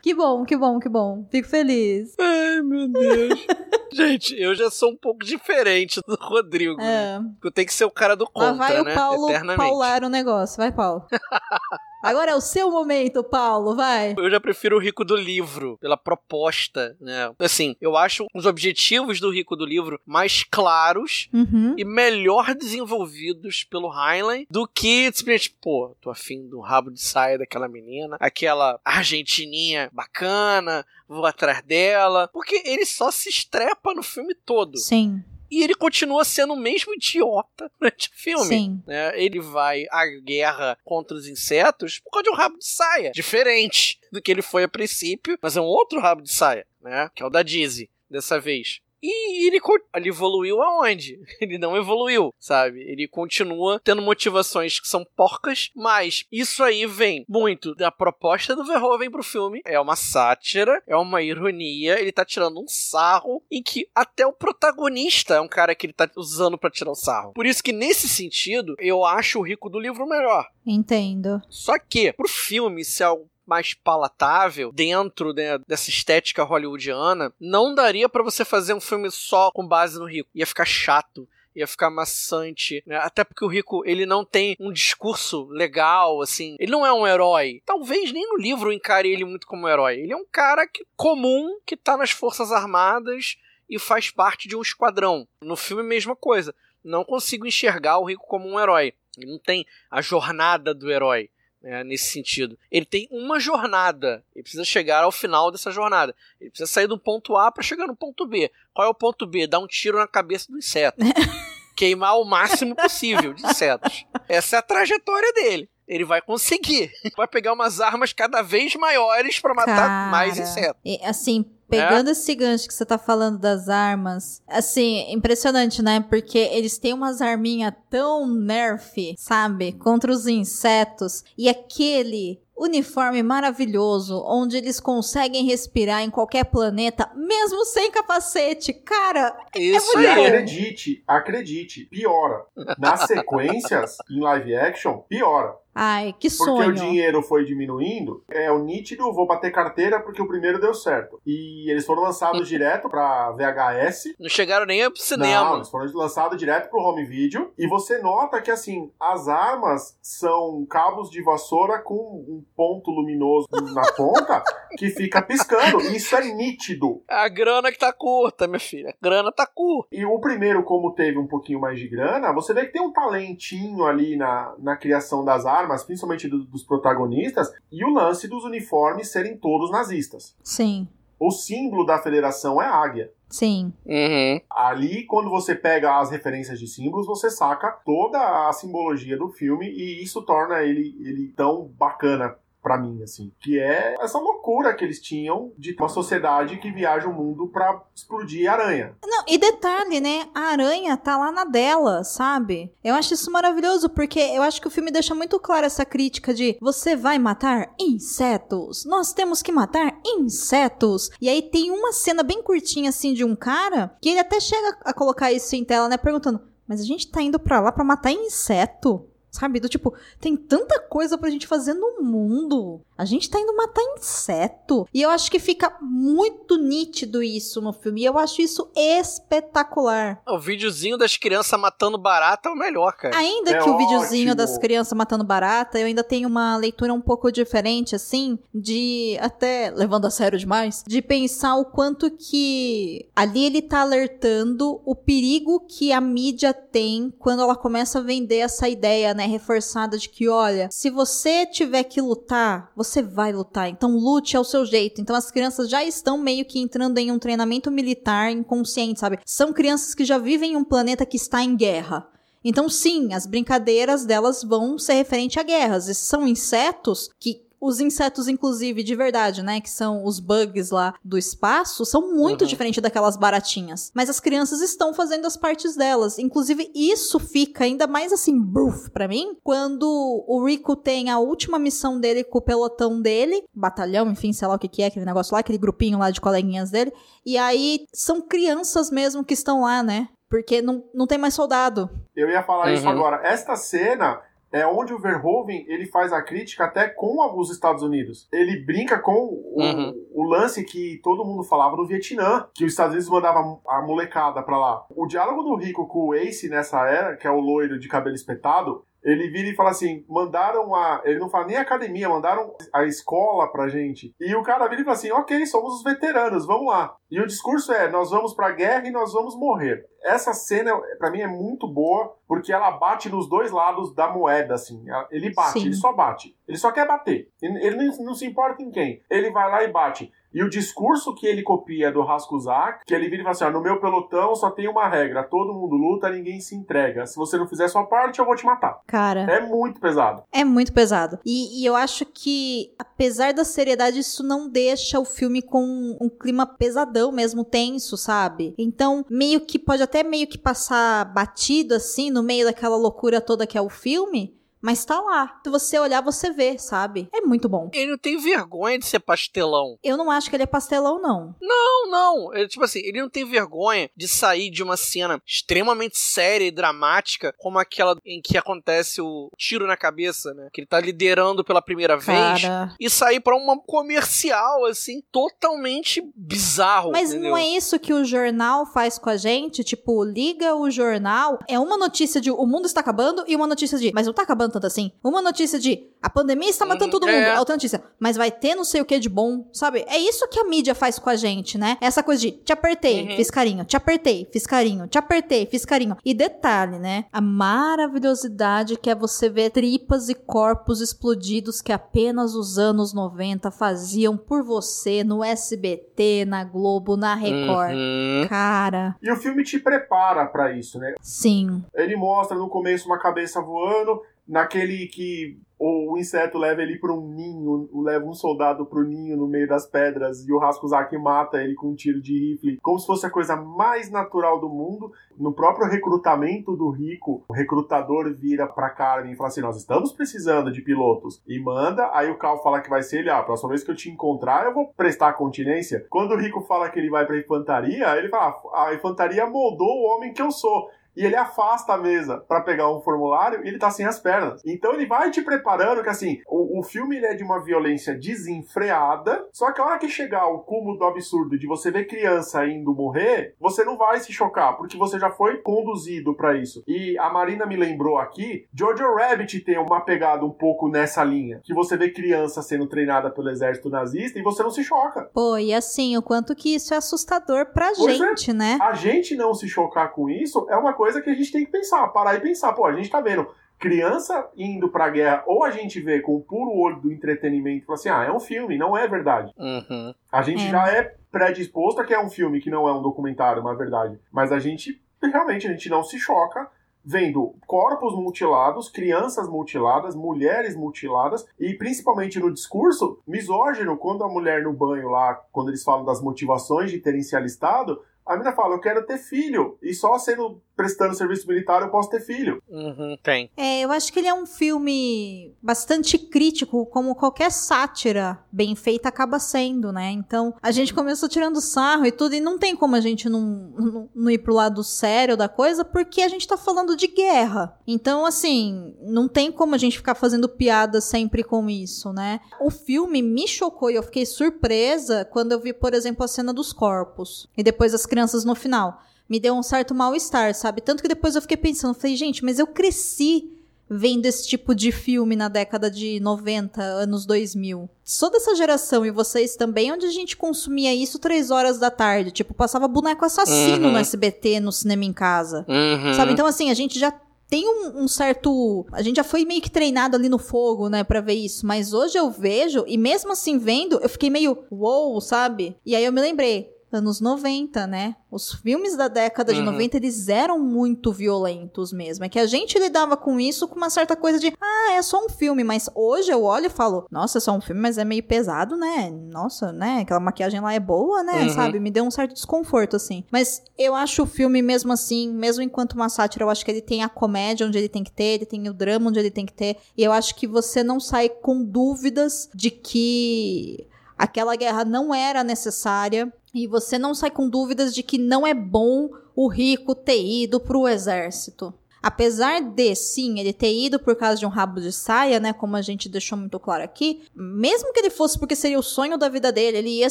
Que bom, que bom, que bom. Fico feliz. Ai, meu Deus. Gente, eu já sou um pouco diferente do Rodrigo. né? É. Eu tenho que ser o cara do Lá contra, vai né? o Paulo Eternamente. paular o negócio. Vai, Paulo. Agora é o seu momento, Paulo, vai. Eu já prefiro o rico do livro, pela proposta, né? Assim, eu acho os objetivos do rico do livro mais claros Uhum. e melhor desenvolvidos pelo Heinlein do que simplesmente, pô, tô afim do rabo de saia daquela menina, aquela argentininha bacana, vou atrás dela. Porque ele só se estrepa no filme todo. Sim, E ele continua sendo o mesmo idiota durante o filme. sim. né? Ele vai à guerra contra os insetos por causa de um rabo de saia. Diferente do que ele foi a princípio, mas é um outro rabo de saia, né? Que é o da Dizzy, dessa vez. E ele, ele evoluiu aonde? Ele não evoluiu, sabe? Ele continua tendo motivações que são porcas, mas isso aí vem muito da proposta do Verhoeven pro filme. É uma sátira, é uma ironia, ele tá tirando um sarro em que até o protagonista é um cara que ele tá usando para tirar o sarro. Por isso que nesse sentido, eu acho o Rico do livro melhor. Entendo. Só que, pro filme ser algo mais palatável dentro né, dessa estética hollywoodiana, não daria para você fazer um filme só com base no Rico. Ia ficar chato ia ficar maçante, né? Até porque o Rico, ele não tem um discurso legal, assim. Ele não é um herói. Talvez nem no livro encare ele muito como herói. Ele é um cara que, comum que tá nas Forças Armadas e faz parte de um esquadrão. No filme, mesma coisa. Não consigo enxergar o Rico como um herói. Ele não tem a jornada do herói né, nesse sentido. Ele tem uma jornada. Ele precisa chegar ao final dessa jornada. Ele precisa sair do ponto A para chegar no ponto B. Qual é o ponto B? Dar um tiro na cabeça do inseto. Queimar o máximo possível de insetos. Essa é a trajetória dele. Ele vai conseguir. Vai pegar umas armas cada vez maiores para matar Cara, mais insetos. e, assim, pegando esse gancho que você tá falando das armas, assim, impressionante, né? Porque eles têm umas arminhas tão nerf, sabe? Contra os insetos. E aquele uniforme maravilhoso, onde eles conseguem respirar em qualquer planeta, mesmo sem capacete. Cara, Isso E aí. acredite, acredite, piora. Nas sequências, em live action, piora. Ai, que Porque sonho. o dinheiro foi diminuindo, é o nítido, vou bater carteira porque o primeiro deu certo. E eles foram lançados direto pra VHS. Não chegaram nem pro Não, cinema. eles foram lançados direto pro home video. E você nota que, assim, as armas são cabos de vassoura com um ponto luminoso na ponta que fica piscando. E isso é nítido. A grana que tá curta, minha filha. A grana tá curta. E o primeiro, como teve um pouquinho mais de grana, você vê que tem um talentinho ali na, na criação das armas, principalmente do- dos protagonistas, e o lance dos uniformes serem todos nazistas. Sim, O símbolo da federação é a águia. sim. Uhum. Ali, quando você pega as referências de símbolos, você saca toda a simbologia do filme e isso torna ele, ele tão bacana pra mim, assim. Que é essa loucura que eles tinham de uma sociedade que viaja o mundo pra explodir aranha. Não, e detalhe, né? A aranha tá lá na dela, sabe? Eu acho isso maravilhoso, porque eu acho que o filme deixa muito claro essa crítica de você vai matar insetos. Nós temos que matar insetos. E aí tem uma cena bem curtinha, assim, de um cara, que ele até chega a colocar isso em tela, né? Perguntando, mas a gente tá indo pra lá pra matar inseto? Sabe? Do tipo, tem tanta coisa pra gente fazer no mundo. A gente tá indo matar inseto. E eu acho que fica muito nítido isso no filme. E eu acho isso espetacular. O videozinho das crianças matando barata é o melhor, cara. Ainda É que o videozinho ótimo. das crianças matando barata, eu ainda tenho uma leitura um pouco diferente, assim, de até levando a sério demais, de pensar o quanto que ali ele tá alertando o perigo que a mídia tem quando ela começa a vender essa ideia, né, reforçada de que, olha, se você tiver que lutar, você vai lutar, então lute ao seu jeito. Então as crianças já estão meio que entrando em um treinamento militar inconsciente, sabe? São crianças que já vivem em um planeta que está em guerra. Então, sim, as brincadeiras delas vão ser referente a guerras. E são insetos que. Os insetos, inclusive, de verdade, né? Que são os bugs lá do espaço, são muito Uhum. diferentes daquelas baratinhas. Mas as crianças estão fazendo as partes delas. Inclusive, isso fica ainda mais assim, bruf, pra mim, quando o Rico tem a última missão dele com o pelotão dele, batalhão, enfim, sei lá o que, que é, aquele negócio lá, aquele grupinho lá de coleguinhas dele. E aí são crianças mesmo que estão lá, né? Porque não, não tem mais soldado. Eu ia falar isso Uhum. agora. Esta cena é onde o Verhoeven ele faz a crítica até com os Estados Unidos. Ele brinca com o, Uhum. o lance que todo mundo falava no Vietnã, que os Estados Unidos mandavam a molecada pra lá. O diálogo do Rico com o Ace nessa era, que é o loiro de cabelo espetado, ele vira e fala assim: mandaram a. Ele não fala nem a academia, mandaram a escola pra gente. E o cara vira e fala assim: ok, somos os veteranos, vamos lá. E o discurso é: nós vamos pra guerra e nós vamos morrer. Essa cena, pra mim, é muito boa, porque ela bate nos dois lados da moeda, assim. Ele bate, Sim. ele só bate. Ele só quer bater. Ele não, se importa em quem. Ele vai lá e bate. E o discurso que ele copia do Raskusak, que ele vira e fala assim: ó, no meu pelotão só tem uma regra, todo mundo luta, ninguém se entrega. Se você não fizer sua parte, eu vou te matar. Cara, É muito pesado. é muito pesado. E, e eu acho que, apesar da seriedade, isso não deixa o filme com um clima pesadão mesmo, tenso, sabe? Então, meio que pode até meio que passar batido assim, no meio daquela loucura toda que é o filme. Mas tá lá. Se você olhar, você vê, sabe? É muito bom. Ele não tem vergonha de ser pastelão. Eu não acho que ele é pastelão, não. Não, não. Tipo assim, ele não tem vergonha de sair de uma cena extremamente séria e dramática, como aquela em que acontece o tiro na cabeça, né? Que ele tá liderando pela primeira vez. Cara. E sair pra uma comercial, assim, totalmente bizarro. Mas entendeu? não é isso que o jornal faz com a gente? Tipo, liga o jornal. É uma notícia de o mundo está acabando e uma notícia de. Mas não tá acabando tanto assim. Uma notícia de a pandemia está matando Uhum, todo mundo. é. Outra notícia. Mas vai ter não sei o que de bom, sabe? É isso que a mídia faz com a gente, né? Essa coisa de te apertei, Uhum. fiz carinho, te apertei, fiz carinho, te apertei, fiz carinho. E detalhe, né? A maravilhosidade que é você ver tripas e corpos explodidos que apenas os anos 90 faziam por você no SBT, na Globo, na Record. Uhum. Cara, E o filme te prepara pra isso, né? sim. Ele mostra no começo uma cabeça voando, naquele que o inseto leva ele para um ninho, leva um soldado pro ninho no meio das pedras e o Raskusaki mata ele com um tiro de rifle, como se fosse a coisa mais natural do mundo. No próprio recrutamento do Rico, o recrutador vira pra Carmen e fala assim: Nós estamos precisando de pilotos. E manda, aí o Cal fala que vai ser ele: Ah, a próxima vez que eu te encontrar, eu vou prestar continência. Quando o Rico fala que ele vai pra infantaria, ele fala: "Ah, A infantaria moldou o homem que eu sou e ele afasta a mesa pra pegar um formulário e ele tá sem as pernas. Então ele vai te preparando que assim, o, o filme é de uma violência desenfreada, só que a hora que chegar ao cúmulo do absurdo de você ver criança indo morrer, você não vai se chocar, porque você já foi conduzido pra isso. E a Marina me lembrou aqui, Jojo Rabbit tem uma pegada um pouco nessa linha, que você vê criança sendo treinada pelo exército nazista e você não se choca. Pô, e assim, o quanto que isso é assustador pra Pois é. gente, né? a gente não se chocar com isso é uma coisa que a gente tem que pensar, parar e pensar. Pô, a gente tá vendo criança indo pra guerra, ou a gente vê com o puro olho do entretenimento e fala assim: ah, é um filme, não é verdade. Uhum. A gente É. já é predisposto a que é um filme que não é um documentário, uma verdade. Mas a gente, realmente, a gente não se choca vendo corpos mutilados, crianças mutiladas, mulheres mutiladas e principalmente no discurso misógino, quando a mulher no banho lá, quando eles falam das motivações de terem se alistado, a menina fala, eu quero ter filho, e só sendo prestando serviço militar eu posso ter filho. Uhum. Tem. É, eu acho que ele é um filme bastante crítico, como qualquer sátira bem feita acaba sendo, né? Então, a gente começou tirando sarro e tudo, e não tem como a gente não, não, não ir pro lado sério da coisa, porque a gente tá falando de guerra. Então, assim, não tem como a gente ficar fazendo piada sempre com isso, né? O filme me chocou e eu fiquei surpresa quando eu vi, por exemplo, a cena dos corpos e depois as crianças no final me deu um certo mal-estar, sabe? Tanto que depois eu fiquei pensando, falei, gente, mas eu cresci vendo esse tipo de filme na década de 90, anos 2000. Sou dessa geração e vocês também, onde a gente consumia isso três horas da tarde. Tipo, passava boneco assassino Uhum. no SBT, no cinema em casa. Uhum. Sabe? Então, assim, a gente já tem um, um certo. A gente já foi meio que treinado ali no fogo, né, pra ver isso. Mas hoje eu vejo, e mesmo assim vendo, eu fiquei meio uou, sabe? E aí eu me lembrei. Anos 90, né? Os filmes da década de Uhum. 90, eles eram muito violentos mesmo. É que a gente lidava com isso com uma certa coisa de, ah, é só um filme. Mas hoje eu olho e falo, nossa, é só um filme, mas é meio pesado, né? Nossa, né? Aquela maquiagem lá é boa, né? Uhum. Sabe? Me deu um certo desconforto, assim. Mas eu acho o filme, mesmo assim, mesmo enquanto uma sátira, eu acho que ele tem a comédia onde ele tem que ter, ele tem o drama onde ele tem que ter. E eu acho que você não sai com dúvidas de que aquela guerra não era necessária. E você não sai com dúvidas de que não é bom o rico ter ido pro exército. Apesar de, sim, ele ter ido por causa de um rabo de saia, né? Como a gente deixou muito claro aqui, mesmo que ele fosse porque seria o sonho da vida dele, ele ia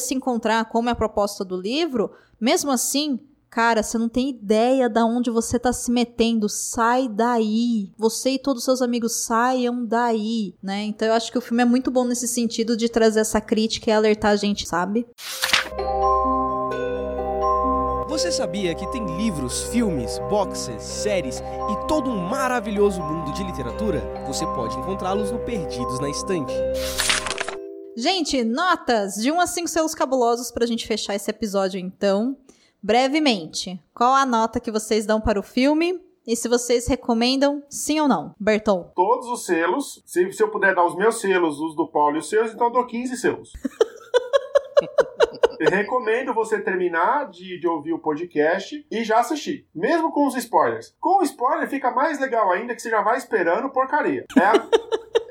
se encontrar, como é a proposta do livro, mesmo assim, cara, você não tem ideia da onde você tá se metendo. Sai daí. Você e todos os seus amigos saiam daí, né? Então eu acho que o filme é muito bom nesse sentido de trazer essa crítica e alertar a gente, sabe? Você sabia que tem livros, filmes, boxes, séries e todo um maravilhoso mundo de literatura? Você pode encontrá-los no Perdidos na Estante. Gente, notas de 1 a 5 selos cabulosos pra gente fechar esse episódio então. Brevemente, qual a nota que vocês dão para o filme? E se vocês recomendam, sim ou não? Berton. Todos os selos. Se, se eu puder dar os meus selos, os do Paulo e os seus, então eu dou 15 selos. Eu recomendo você terminar de, de, ouvir o podcast e já assistir. Mesmo com os spoilers. Com o spoiler fica mais legal ainda que você já vai esperando porcaria. É a...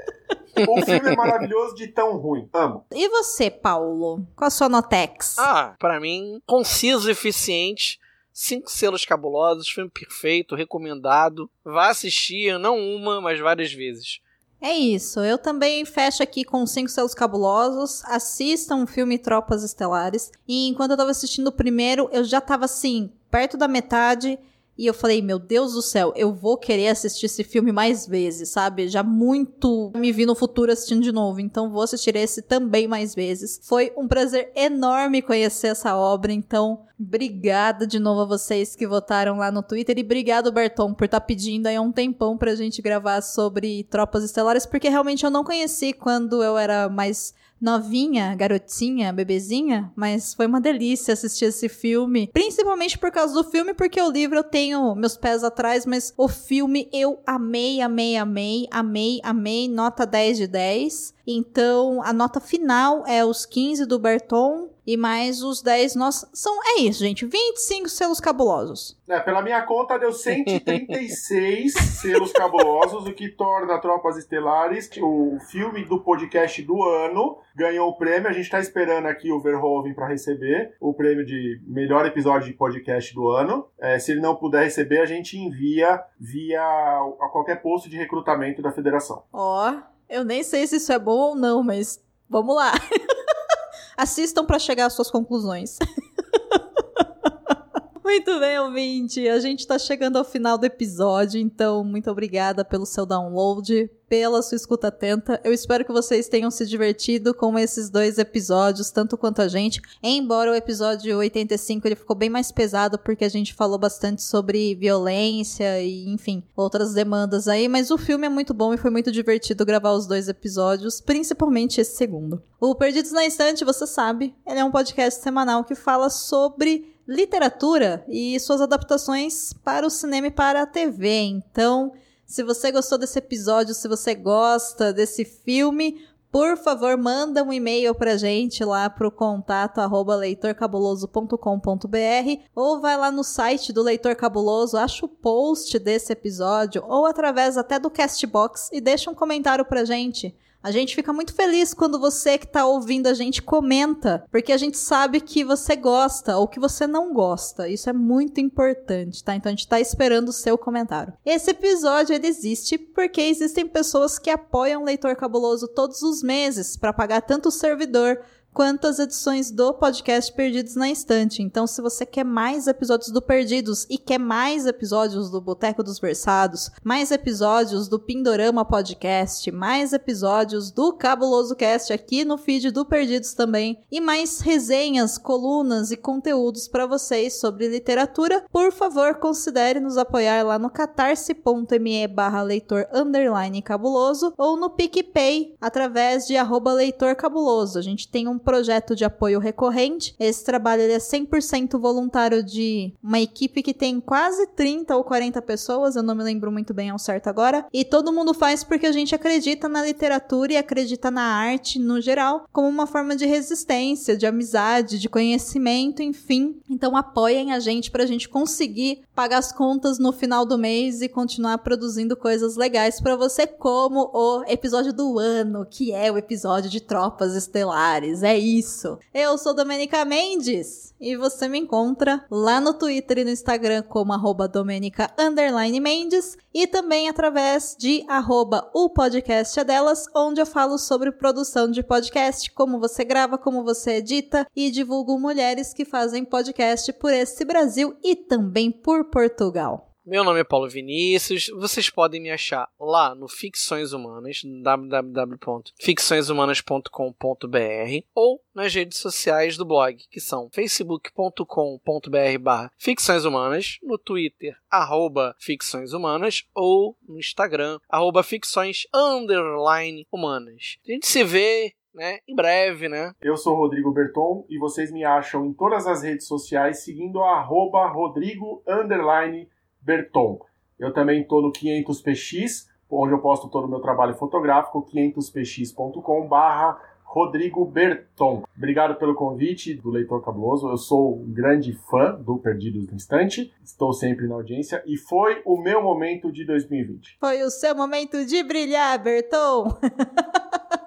O filme é maravilhoso de tão ruim. Amo. E você, Paulo? Qual a sua notex? Ah, para mim, conciso e eficiente. Cinco selos cabulosos, filme perfeito, recomendado. Vá assistir, não uma, mas várias vezes. É isso, eu também fecho aqui com cinco selos cabulosos. Assistam o filme Tropas Estelares. E enquanto eu tava assistindo o primeiro, eu já tava assim, perto da metade. E eu falei, meu Deus do céu, eu vou querer assistir esse filme mais vezes, sabe? Já muito me vi no futuro assistindo de novo, então vou assistir esse também mais vezes. Foi um prazer enorme conhecer essa obra, então obrigada de novo a vocês que votaram lá no Twitter e obrigado, Berton, por estar tá pedindo aí um tempão pra gente gravar sobre Tropas Estelares, porque realmente eu não conheci quando eu era mais novinha, garotinha, bebezinha, mas foi uma delícia assistir esse filme, principalmente por causa do filme, porque o livro eu tenho meus pés atrás, mas o filme eu amei, amei, amei, amei, amei, nota 10 de 10. Então, a nota final é os 15 do Berton e mais os 10 nós são é isso, gente, 25 selos cabulosos. É, pela minha conta deu 136 selos cabulosos, o que torna Tropas Estelares o filme do podcast do ano. Ganhou o prêmio, a gente está esperando aqui o Verhoeven para receber o prêmio de melhor episódio de podcast do ano. É, se ele não puder receber, a gente envia via a qualquer posto de recrutamento da federação. Ó, oh, eu nem sei se isso é bom ou não, mas vamos lá. Assistam para chegar às suas conclusões. Muito bem, ouvinte. A gente está chegando ao final do episódio, então muito obrigada pelo seu download, pela sua escuta atenta. Eu espero que vocês tenham se divertido com esses dois episódios, tanto quanto a gente. Embora o episódio 85 ele ficou bem mais pesado porque a gente falou bastante sobre violência e, enfim, outras demandas aí, mas o filme é muito bom e foi muito divertido gravar os dois episódios, principalmente esse segundo. O Perdidos na Estante, você sabe, ele é um podcast semanal que fala sobre literatura e suas adaptações para o cinema e para a TV. Então, se você gostou desse episódio, se você gosta desse filme, por favor, manda um e-mail pra gente lá pro contato arroba leitorcabuloso.com.br ou vai lá no site do Leitor Cabuloso, acha o post desse episódio ou através até do Castbox e deixa um comentário pra gente. A gente fica muito feliz quando você que está ouvindo a gente comenta, porque a gente sabe que você gosta ou que você não gosta. Isso é muito importante, tá? Então a gente está esperando o seu comentário. Esse episódio ele existe porque existem pessoas que apoiam o Leitor Cabuloso todos os meses para pagar tanto o servidor quanto as edições do podcast Perdidos na Estante. Então, se você quer mais episódios do Perdidos e quer mais episódios do Boteco dos Versados, mais episódios do Pindorama Podcast, mais episódios do Cabuloso Cast aqui no feed do Perdidos também, e mais resenhas, colunas e conteúdos para vocês sobre literatura, por favor, considere nos apoiar lá no catarse.me barra leitor cabuloso ou no PicPay através de arroba leitor cabuloso. A gente tem um projeto de apoio recorrente. Esse trabalho é 100% voluntário de uma equipe que tem quase 30 ou 40 pessoas, eu não me lembro muito bem ao certo agora. E todo mundo faz porque a gente acredita na literatura e acredita na arte no geral como uma forma de resistência, de amizade, de conhecimento, enfim. Então apoiem a gente para a gente conseguir pagar as contas no final do mês e continuar produzindo coisas legais para você, como o episódio do ano, que é o episódio de Tropas Estelares. É isso. Eu sou Domenica Mendes e você me encontra lá no Twitter e no Instagram como arroba e também através de arroba o podcast é delas, onde eu falo sobre produção de podcast, como você grava, como você edita e divulgo mulheres que fazem podcast por esse Brasil e também por Portugal. Meu nome é Paulo Vinícius. Vocês podem me achar lá no Ficções Humanas, www.ficçõeshumanas.com.br ou nas redes sociais do blog, que são facebook.com.br ficções humanas, no Twitter, arroba ficções humanas ou no Instagram, arroba ficções humanas. A gente se vê né, em breve, né? Eu sou Rodrigo Berton e vocês me acham em todas as redes sociais seguindo a arroba Rodrigo Berton. Eu também estou no 500px, onde eu posto todo o meu trabalho fotográfico, 500px.com barra Rodrigo Berton. Obrigado pelo convite do Leitor Cabuloso. Eu sou um grande fã do Perdidos no Instante. Estou sempre na audiência e foi o meu momento de 2020. Foi o seu momento de brilhar, Berton.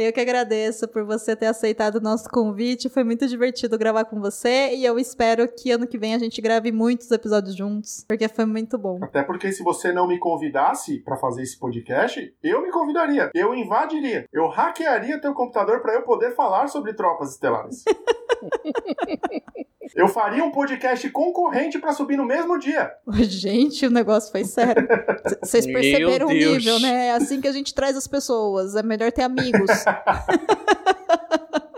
Eu que agradeço por você ter aceitado o nosso convite. Foi muito divertido gravar com você e eu espero que ano que vem a gente grave muitos episódios juntos, porque foi muito bom. Até porque se você não me convidasse para fazer esse podcast, eu me convidaria. Eu invadiria. Eu hackearia teu computador para eu poder falar sobre tropas estelares. Eu faria um podcast concorrente para subir no mesmo dia. Gente, o negócio foi sério. Vocês perceberam o nível, né? É assim que a gente traz as pessoas. É melhor ter amigos.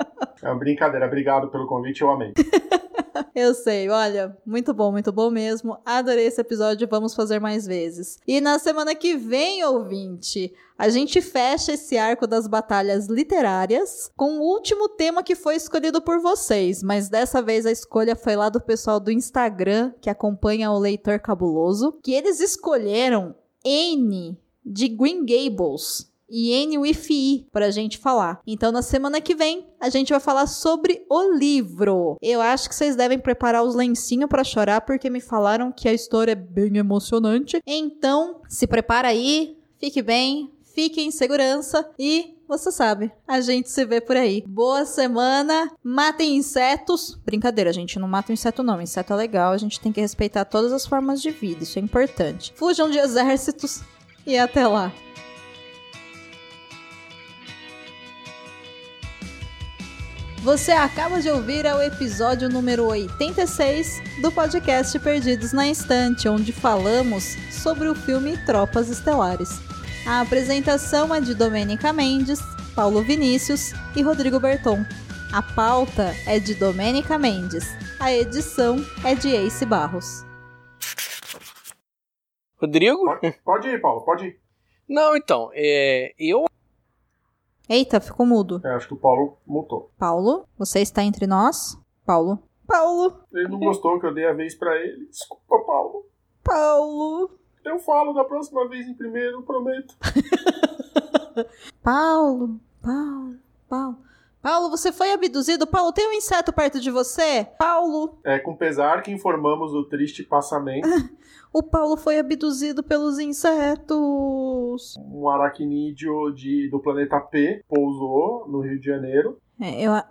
É uma brincadeira. Obrigado pelo convite, eu amei. Eu sei, olha, muito bom, muito bom mesmo. Adorei esse episódio, vamos fazer mais vezes. E na semana que vem, ouvinte, a gente fecha esse arco das batalhas literárias com o último tema que foi escolhido por vocês, mas dessa vez a escolha foi lá do pessoal do Instagram que acompanha o Leitor Cabuloso, que eles escolheram N de Green Gables e NWIFI para a gente falar. Então, na semana que vem, a gente vai falar sobre o livro. Eu acho que vocês devem preparar os lencinhos para chorar, porque me falaram que a história é bem emocionante. Então, se prepara aí, fique bem, fique em segurança e você sabe, a gente se vê por aí. Boa semana, matem insetos. Brincadeira, gente, não mata inseto não. Inseto é legal, a gente tem que respeitar todas as formas de vida, isso é importante. Fujam de exércitos e até lá. Você acaba de ouvir o episódio número 86 do podcast Perdidos na Instante, onde falamos sobre o filme Tropas Estelares. A apresentação é de Domênica Mendes, Paulo Vinícius e Rodrigo Berton. A pauta é de Domênica Mendes. A edição é de Ace Barros. Rodrigo? Pode, pode ir, Paulo, pode ir. Não, então, é, eu Eita, ficou mudo. É, acho que o Paulo mutou. Paulo, você está entre nós? Paulo. Paulo. Ele não gostou que eu dei a vez para ele. Desculpa, Paulo. Paulo. Eu falo da próxima vez em primeiro, prometo. Paulo, Paulo, Paulo. Paulo, você foi abduzido? Paulo, tem um inseto perto de você? Paulo. É com pesar que informamos o triste passamento. o Paulo foi abduzido pelos insetos. Um aracnídeo de, do planeta P pousou no Rio de Janeiro. É, eu, é,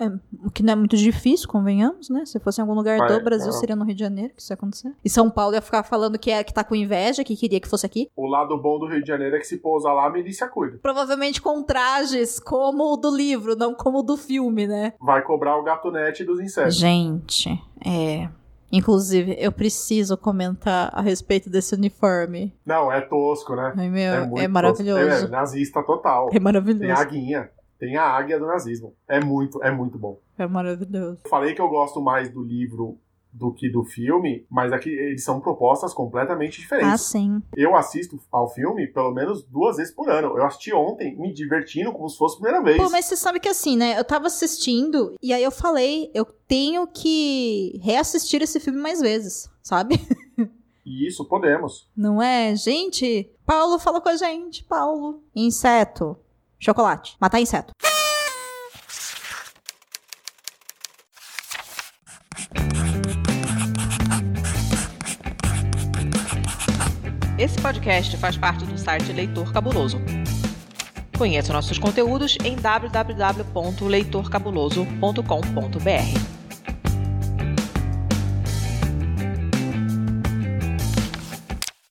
o que não é muito difícil, convenhamos, né? Se fosse em algum lugar do Brasil, é. seria no Rio de Janeiro que isso ia acontecer. E São Paulo ia ficar falando que, é, que tá com inveja, que queria que fosse aqui. O lado bom do Rio de Janeiro é que se pousa lá, a milícia cuida. Provavelmente com trajes como o do livro, não como o do filme, né? Vai cobrar o gatunete dos insetos. Gente, é. Inclusive, eu preciso comentar a respeito desse uniforme. Não, é tosco, né? Ai, meu, é, é maravilhoso. É, é nazista total. É maravilhoso. Tem a guinha. Tem a águia do nazismo. É muito, é muito bom. É maravilhoso. Falei que eu gosto mais do livro do que do filme, mas aqui eles são propostas completamente diferentes. Ah, sim. Eu assisto ao filme pelo menos duas vezes por ano. Eu assisti ontem, me divertindo como se fosse a primeira vez. Pô, mas você sabe que assim, né? Eu tava assistindo e aí eu falei, eu tenho que reassistir esse filme mais vezes, sabe? Isso, podemos. Não é? Gente, Paulo fala com a gente, Paulo. Inseto. Chocolate. Matar inseto. Esse podcast faz parte do site Leitor Cabuloso. Conheça nossos conteúdos em www.leitorcabuloso.com.br.